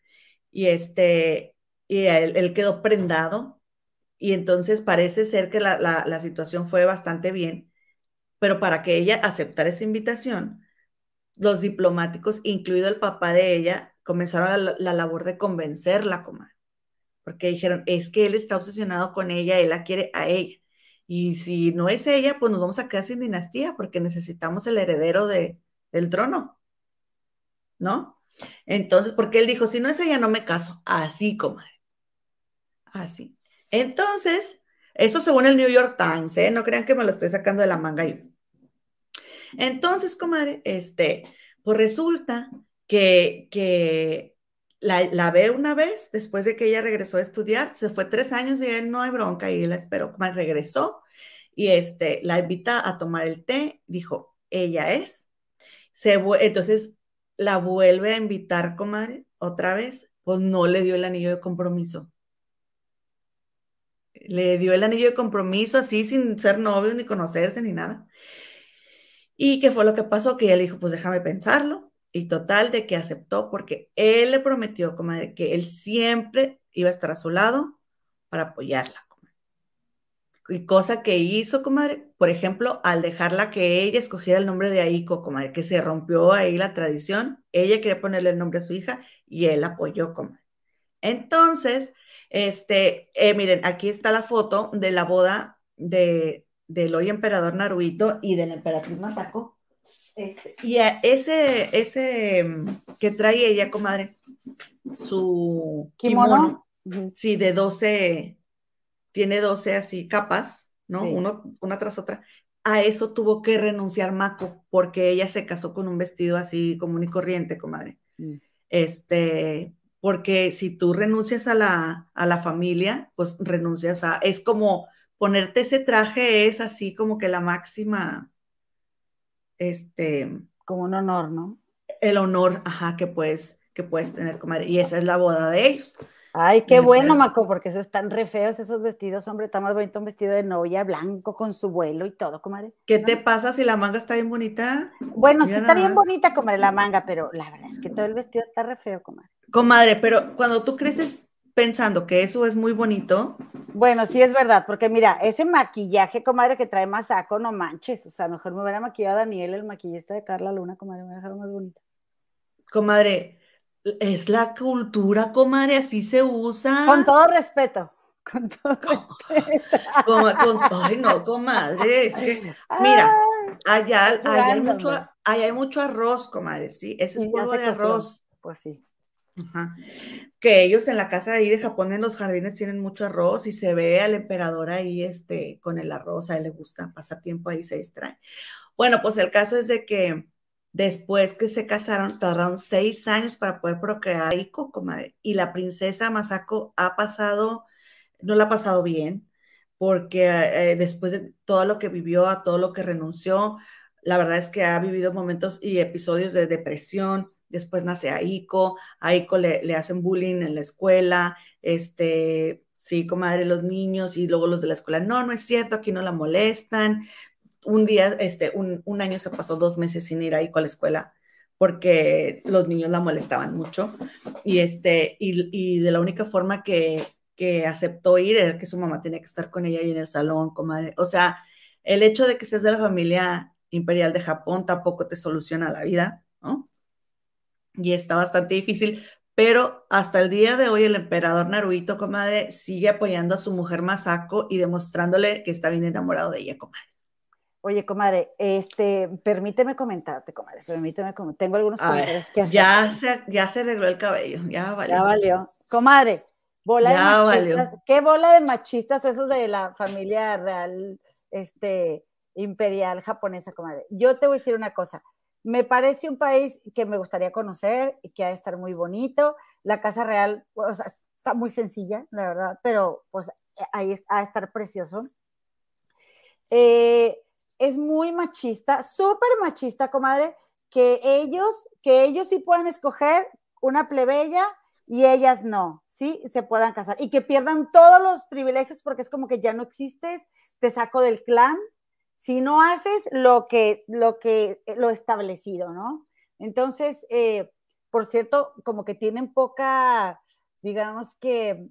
y este, y él, quedó prendado, y entonces parece ser que la, la, situación fue bastante bien, pero para que ella aceptara esa invitación, los diplomáticos, incluido el papá de ella, comenzaron la, la, labor de convencerla, comadre. Porque dijeron, es que él está obsesionado con ella, él la quiere a ella. Y si no es ella, pues nos vamos a quedar sin dinastía porque necesitamos el heredero de, del trono. ¿No? Entonces, porque él dijo, si no es ella, no me caso. Así, comadre. Así. Entonces, eso según el New York Times, ¿eh? No crean que me lo estoy sacando de la manga yo. Entonces, comadre, este, pues resulta que, que la, ve una vez después de que ella regresó a estudiar, se fue tres años y él no hay bronca y la esperó, más regresó y este, la invita a tomar el té, dijo, ella es. Se, entonces la vuelve a invitar, comadre, otra vez, pues no le dio el anillo de compromiso. Le dio el anillo de compromiso así sin ser novio ni conocerse ni nada. ¿Y qué fue lo que pasó? Que ella dijo, pues déjame pensarlo. Y total de que aceptó porque él le prometió, comadre, que él siempre iba a estar a su lado para apoyarla. Y cosa que hizo, comadre, por ejemplo, al dejarla que ella escogiera el nombre de Aiko, comadre, que se rompió ahí la tradición, ella quería ponerle el nombre a su hija y él apoyó, comadre. Entonces, este, eh, miren, aquí está la foto de la boda de, del hoy emperador Naruhito y de la emperatriz Masako este, y ese, ese mm, que trae ella, comadre, su kimono, sí, de 12, tiene 12 así capas, ¿no? Uno, una tras otra. A eso tuvo que renunciar Mako, porque ella se casó con un vestido así común y corriente, comadre. Mm. Este, porque si tú renuncias a la, a la familia, pues renuncias a, es como ponerte ese traje es así como que la máxima, este... Como un honor, ¿no? El honor, ajá, que puedes, que puedes tener, comadre. Y esa es la boda de ellos. Ay, qué bueno, Maco, porque esos están re feos esos vestidos, hombre, está más bonito un vestido de novia blanco con su vuelo y todo, comadre. ¿Qué te pasa si la manga está bien bonita? Bueno, sí está bien bonita, comadre, la manga, pero la verdad es que todo el vestido está re feo, comadre. Comadre, pero cuando tú creces pensando que eso es muy bonito. Bueno, sí es verdad, porque mira, ese maquillaje, comadre, que trae más saco, no manches. O sea, mejor me hubiera maquillado a Daniel, el maquillista de Carla Luna, comadre, me hubiera dejado más bonita. Comadre, es la cultura, comadre, así se usa. Con todo respeto. Con todo respeto. ay, no, comadre. mira, allá, hay mucho, hay mucho arroz, comadre, sí. Ese es polvo de arroz. Pues sí. Que ellos en la casa ahí de Japón, en los jardines, tienen mucho arroz y se ve al emperador ahí este, con el arroz, a él le gusta pasar tiempo ahí, se distrae. Bueno, pues el caso es de que después que se casaron, tardaron seis años para poder procrear a Iko, y la princesa Masako ha pasado, no la ha pasado bien, porque eh, después de todo lo que vivió, a todo lo que renunció, la verdad es que ha vivido momentos y episodios de depresión, después nace Aiko, Aiko le, le hacen bullying en la escuela, este, sí, comadre, los niños y luego los de la escuela, no, no es cierto, aquí no la molestan. Un día, este, un, un año se pasó dos meses sin ir a Aiko a la escuela porque los niños la molestaban mucho y este, y, y de la única forma que, que aceptó ir era que su mamá tenía que estar con ella ahí en el salón, comadre. O sea, el hecho de que seas de la familia imperial de Japón tampoco te soluciona la vida, ¿no? Y está bastante difícil, pero hasta el día de hoy el emperador Naruhito, comadre, sigue apoyando a su mujer Masako y demostrándole que está bien enamorado de ella, comadre. Oye, comadre, este, permíteme comentarte, comadre, permíteme. Tengo algunos comentarios que hacer. Ya se, ya se arregló el cabello, ya valió. Ya valió. Comadre, bola de machistas. ¿Qué bola de machistas esos de la familia real, este, imperial japonesa, comadre? Yo te voy a decir una cosa. Me parece un país que me gustaría conocer y que ha de estar muy bonito. La Casa Real, o está muy sencilla, la verdad, pero pues ahí está a estar precioso. Eh, es muy machista, súper machista, comadre, que ellos, que ellos sí puedan escoger una plebeya y ellas no, ¿sí? Se puedan casar y que pierdan todos los privilegios porque es como que ya no existes, te saco del clan, si no haces lo que, lo que, lo establecido, ¿no? Entonces, eh, por cierto, como que tienen poca, digamos que,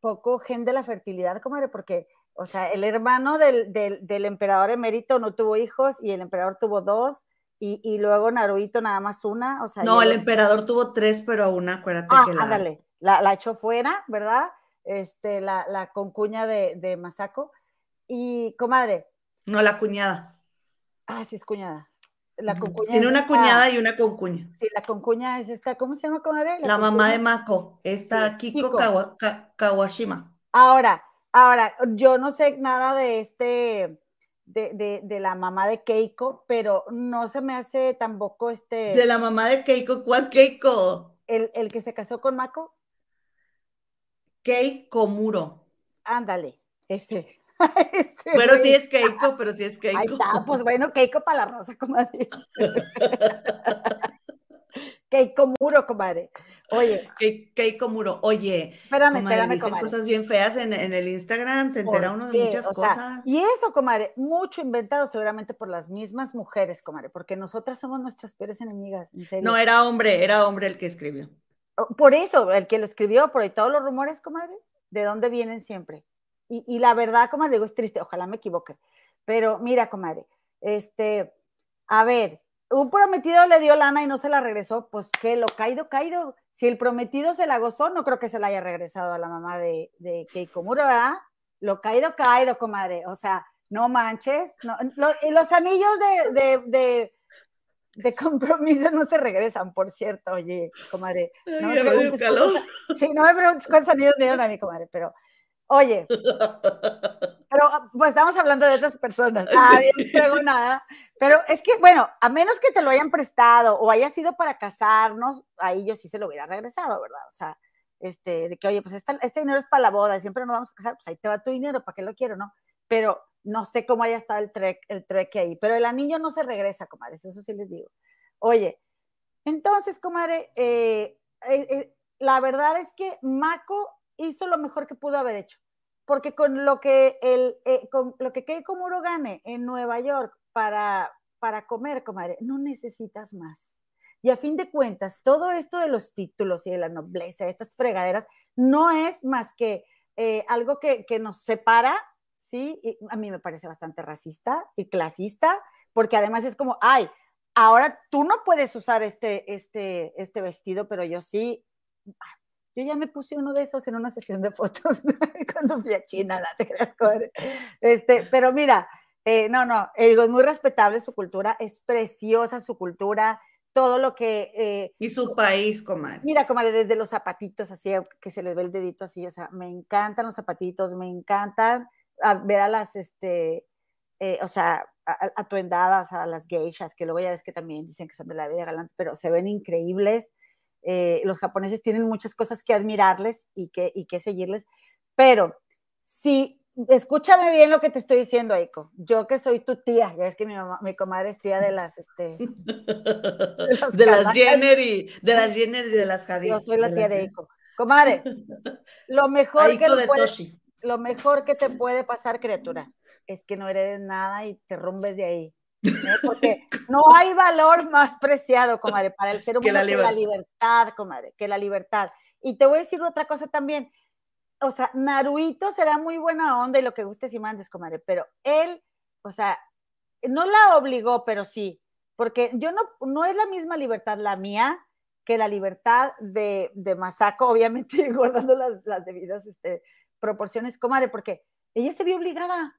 poco gen de la fertilidad, comadre, porque o sea, el hermano del, del, emperador emérito no tuvo hijos y el emperador tuvo dos. Y, y luego Naruhito nada más una. O sea, no, el emperador tuvo tres, pero una, acuérdate ah, que la... ándale, la, la, echó fuera, ¿verdad? Este, la, la concuña de, de Masako. Y, comadre. No, la cuñada. Ah, sí, es cuñada. La concuña Tiene una cuñada y una concuña. Sí, la concuña es esta, ¿cómo se llama, comadre? La, mamá de Mako, esta Kiko, Kawashima. Ahora, Ahora, yo no sé nada de este, de, la mamá de Keiko, pero no se me hace tampoco este. De la mamá de Keiko, ¿cuál Keiko? El, que se casó con Mako. Keiko Muro. Ándale, ese. pero sí es Keiko, pero sí es Keiko. Ahí está, pues bueno, Keiko para la rosa, comadre. Keiko Muro, comadre. Oye. Keiko Muro, oye. Espérame, espérame, comadre. cosas bien feas en, el Instagram, se entera uno de muchas cosas. y eso, comadre, mucho inventado seguramente por las mismas mujeres, comadre, porque nosotras somos nuestras peores enemigas, en serio. No, era hombre, era hombre el que escribió. Oh, por eso, el que lo escribió, por ahí todos los rumores, comadre, ¿de dónde vienen siempre? Y, y la verdad, comadre, digo, es triste, ojalá me equivoque. Pero mira, comadre, este, a ver, un prometido le dio lana y no se la regresó, pues que lo caído, caído. Si el prometido se la gozó, no creo que se la haya regresado a la mamá de, de Keiko Muro, ¿verdad? Lo caído, caído, comadre. O sea, no manches. No, y los anillos de, de, compromiso no se regresan, por cierto, oye, comadre. No me preguntes cuántos, sí, no me preguntes cuántos anillos me dieron a mi comadre, pero, oye, pero pues estamos hablando de otras personas. Ah, bien, no nada. Pero es que, bueno, a menos que te lo hayan prestado o haya sido para casarnos, ahí yo sí se lo hubiera regresado, ¿verdad? O sea, este, de que, oye, pues este, dinero es para la boda siempre nos vamos a casar, pues ahí te va tu dinero, ¿para qué lo quiero, no? Pero no sé cómo haya estado el trek, el trek ahí, pero el anillo no se regresa, comadres, eso sí les digo. Oye, entonces, comadre, eh, eh, eh, la verdad es que Mako hizo lo mejor que pudo haber hecho, porque con lo que el, con lo que Keiko Muro gane en Nueva York para, para comer, comadre, no necesitas más. Y a fin de cuentas, todo esto de los títulos y de la nobleza, estas fregaderas, no es más que eh, algo que, que, nos separa, ¿sí? Y a mí me parece bastante racista y clasista, porque además es como, ay, ahora tú no puedes usar este, este, este vestido, pero yo sí. Yo ya me puse uno de esos en una sesión de fotos cuando fui a China, la te Este, pero mira, eh, no, no, eh, es muy respetable su cultura, es preciosa su cultura, todo lo que... Eh, y su país, comadre. Mira, comadre, desde los zapatitos, así, que se les ve el dedito así, o sea, me encantan los zapatitos, me encantan ver a las, este, o sea, atuendadas, a las geishas, que luego ya ves que también dicen que son de la vida galante, pero se ven increíbles. Los japoneses tienen muchas cosas que admirarles y que, y que seguirles, pero si escúchame bien lo que te estoy diciendo, Aiko. Yo que soy tu tía, ya es que mi mamá, mi comadre es tía de las, este, de, las Jenner y de las Jenner y de las Hadid. Yo soy la tía de Aiko. Comadre, lo mejor que puede, lo mejor que te puede pasar, criatura, es que no heredes nada y te rumbes de ahí. ¿Eh? Porque no hay valor más preciado, comadre, para el ser humano que la, libertad, comadre, que la libertad. Y te voy a decir otra cosa también o sea, Naruito será muy buena onda y lo que gustes y mandes, comadre, pero él, o sea, no la obligó, pero sí, porque yo no, no es la misma libertad la mía que la libertad de, de Masako, obviamente guardando las, las debidas este, proporciones, comadre, porque ella se vio obligada,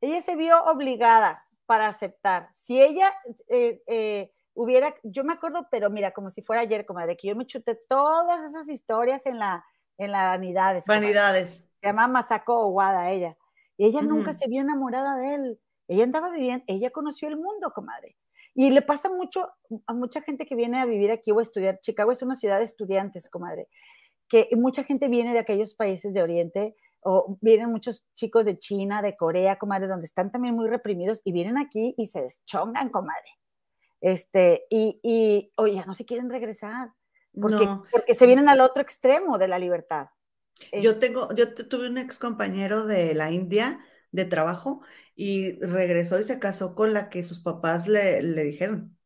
ella se vio obligada, para aceptar. Si ella eh, eh, hubiera, yo me acuerdo, pero mira, como si fuera ayer, comadre, que yo me chuté todas esas historias en la, en la vanidades. Vanidades. Se llama Masako Owada ella. Y ella nunca se vio enamorada de él. Ella andaba viviendo, ella conoció el mundo, comadre. Y le pasa mucho a mucha gente que viene a vivir aquí o a estudiar. Chicago es una ciudad de estudiantes, comadre. Que mucha gente viene de aquellos países de Oriente o vienen muchos chicos de China, de Corea, comadre, donde están también muy reprimidos y vienen aquí y se deschongan, comadre. Este, y, y o ya no se quieren regresar, porque, porque se vienen al otro extremo de la libertad. Yo tengo, yo tuve un ex compañero de la India de trabajo y regresó y se casó con la que sus papás le, le dijeron.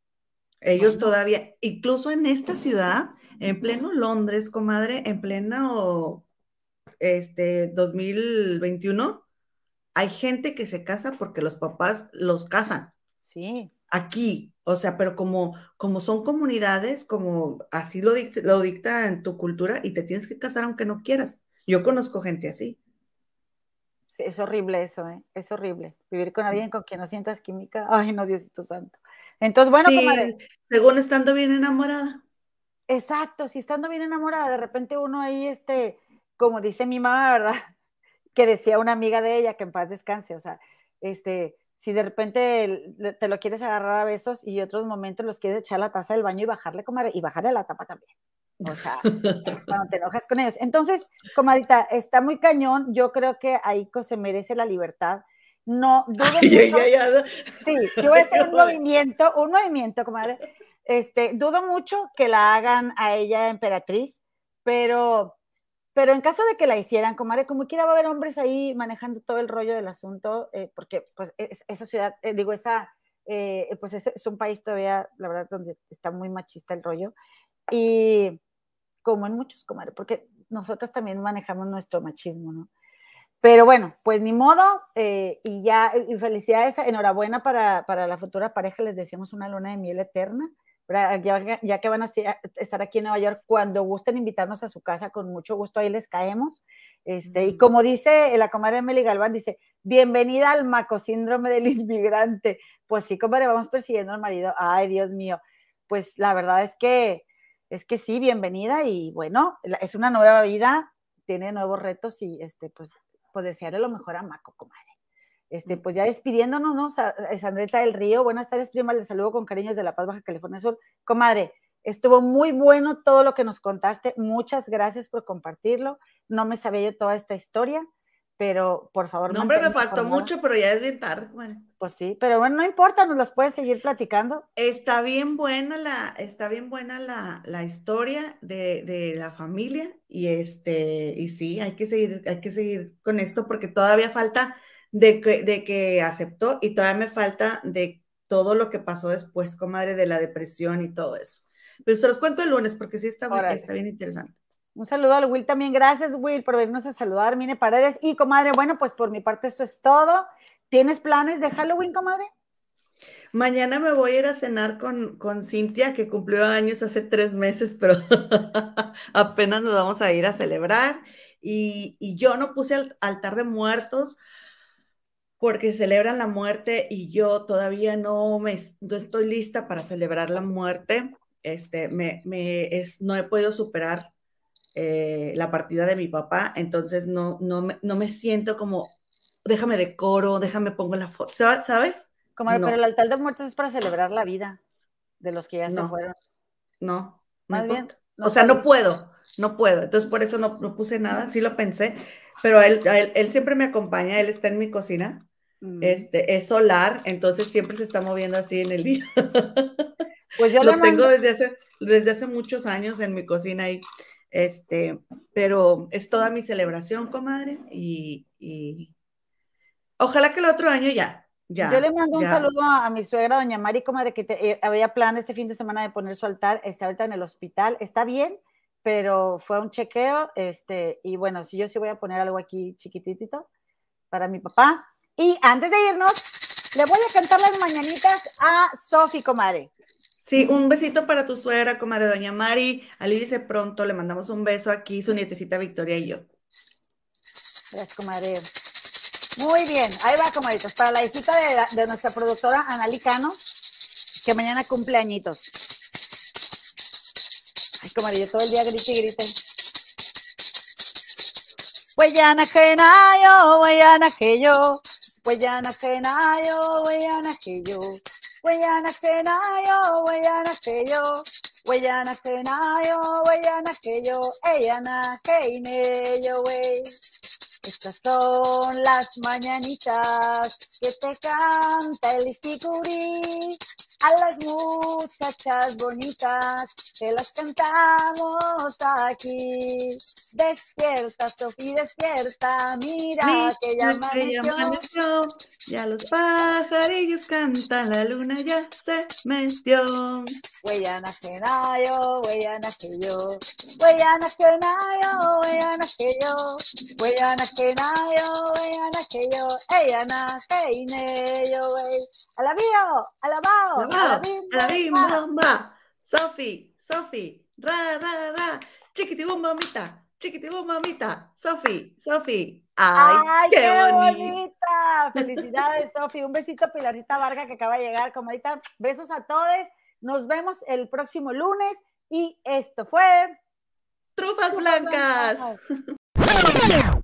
Ellos todavía, incluso en esta ciudad, en pleno Londres, comadre, en pleno este 2021, hay gente que se casa porque los papás los casan. Sí. Aquí, o sea, pero como, como son comunidades, como así lo dicta, lo dicta en tu cultura y te tienes que casar aunque no quieras. Yo conozco gente así. Sí, es horrible eso, ¿eh? Es horrible. Vivir con alguien con quien no sientas química. Ay, no, Diosito Santo. Entonces, bueno, sí, según estando bien enamorada. Exacto, si estando bien enamorada, de repente uno ahí, este, como dice mi mamá, ¿verdad? Que decía una amiga de ella, que en paz descanse, o sea, este, si de repente te lo quieres agarrar a besos y otros momentos los quieres echar a la taza del baño y bajarle, comadre, y bajarle la tapa también. O sea, cuando te enojas con ellos. Entonces, comadita, está muy cañón. Yo creo que Aiko se merece la libertad. No, dudo mucho. Sí, yo voy a hacer un movimiento, un movimiento, comadre. Este, dudo mucho que la hagan a ella emperatriz, pero pero en caso de que la hicieran, comadre, como quiera va a haber hombres ahí manejando todo el rollo del asunto, eh, porque pues esa ciudad, eh, digo, esa, eh, pues es, un país todavía, la verdad, donde está muy machista el rollo. Y como en muchos, comadre, porque nosotros también manejamos nuestro machismo, ¿no? Pero bueno, pues ni modo, y ya, y felicidades, enhorabuena para, para la futura pareja, les decíamos una luna de miel eterna. Ya, que van a estar aquí en Nueva York, cuando gusten invitarnos a su casa, con mucho gusto ahí les caemos. Este, Y como dice la comadre Emily Galván, dice, bienvenida al macosíndrome del inmigrante. Pues sí, comadre, vamos persiguiendo al marido. Ay, Dios mío. Pues la verdad es que, es que sí, bienvenida y bueno, es una nueva vida, tiene nuevos retos y este, pues, pues desearle lo mejor a Maco, comadre. Este, pues ya despidiéndonos, ¿no? Sandrita del Río, buenas tardes, prima, les saludo con cariños de La Paz, Baja California Sur. Comadre, estuvo muy bueno todo lo que nos contaste, muchas gracias por compartirlo. No me sabía yo toda esta historia, pero por favor. No, hombre, me faltó mucho, pero ya es bien tarde, comadre. Pues sí, pero bueno, no importa, nos las puedes seguir platicando. Está bien buena la, está bien buena la, la historia de, de, la familia y este, y sí, hay que seguir, hay que seguir con esto porque todavía falta de que, de que aceptó y todavía me falta de todo lo que pasó después, comadre, de la depresión y todo eso. Pero se los cuento el lunes porque sí está, está bien interesante. Un saludo al Will también. Gracias, Will, por venirnos a saludar. Mine Paredes. Y, comadre, bueno, pues por mi parte eso es todo. ¿Tienes planes de Halloween, comadre? Mañana me voy a ir a cenar con, con Cintia, que cumplió años hace tres meses, pero apenas nos vamos a ir a celebrar. Y, y yo no puse al altar de muertos porque celebran la muerte y yo todavía no me estoy lista para celebrar la muerte. Este, me, me es, no he podido superar eh, la partida de mi papá, entonces no, no, me, no me siento como, déjame decoro, déjame pongo la foto, ¿sabes? Como, Pero el altar de muertos es para celebrar la vida de los que ya se fueron. No, más bien. o sea, no puedo, no puedo. Entonces, por eso no, no puse nada, sí lo pensé, pero él, él, siempre me acompaña, él está en mi cocina, mm. este, es solar, entonces siempre se está moviendo así en el día. Pues yo lo tengo desde hace, desde hace muchos años en mi cocina y este, pero es toda mi celebración, comadre, y, y ojalá que el otro año ya, ya. Yo le mando un saludo a, mi suegra, doña Mari, comadre, que eh, había plan este fin de semana de poner su altar, está ahorita en el hospital, está bien, pero fue un chequeo, este, y bueno, si yo sí voy a poner algo aquí chiquitito para mi papá. Y antes de irnos, le voy a cantar las mañanitas a Sofi, comadre. Sí, un besito para tu suegra, comadre doña Mari. Alívese pronto, le mandamos un beso aquí, su nietecita Victoria y yo. Gracias, comadre. Muy bien, ahí va, comadritos. Para la hijita de, de nuestra productora Analicano, que mañana cumple añitos. Ay, comadre, todo el día grite y grite. Huellana que yo, huellana que yo, huellana que nayo, huellana que yo, huellana que nayo, huellana que yo, ella na que ine yo, wey. Estas son las mañanitas que te canta el Isticuri a las muchachas bonitas que las cantamos aquí. Despierta, Sofía, despierta, mira, que ya amaneció. Ya los pajarillos cantan, la luna ya se metió. Huellana que nayo, huellana que yo, huellana que nayo, huellana que yo, huellana que nayo, huellana que yo, ella na que ine yo. Alabío, alabao, alabim, bomba. Sofi, Sofi, ra, ra, ra, chiquitibum, mamita, chiquitibum, mamita, Sofi, Sofi. Ay, qué, bonita. Felicidades, Sofi. Un besito a Pilarcita Varga que acaba de llegar. Como ahorita, besos a todos. Nos vemos el próximo lunes y esto fue Trufas Blancas.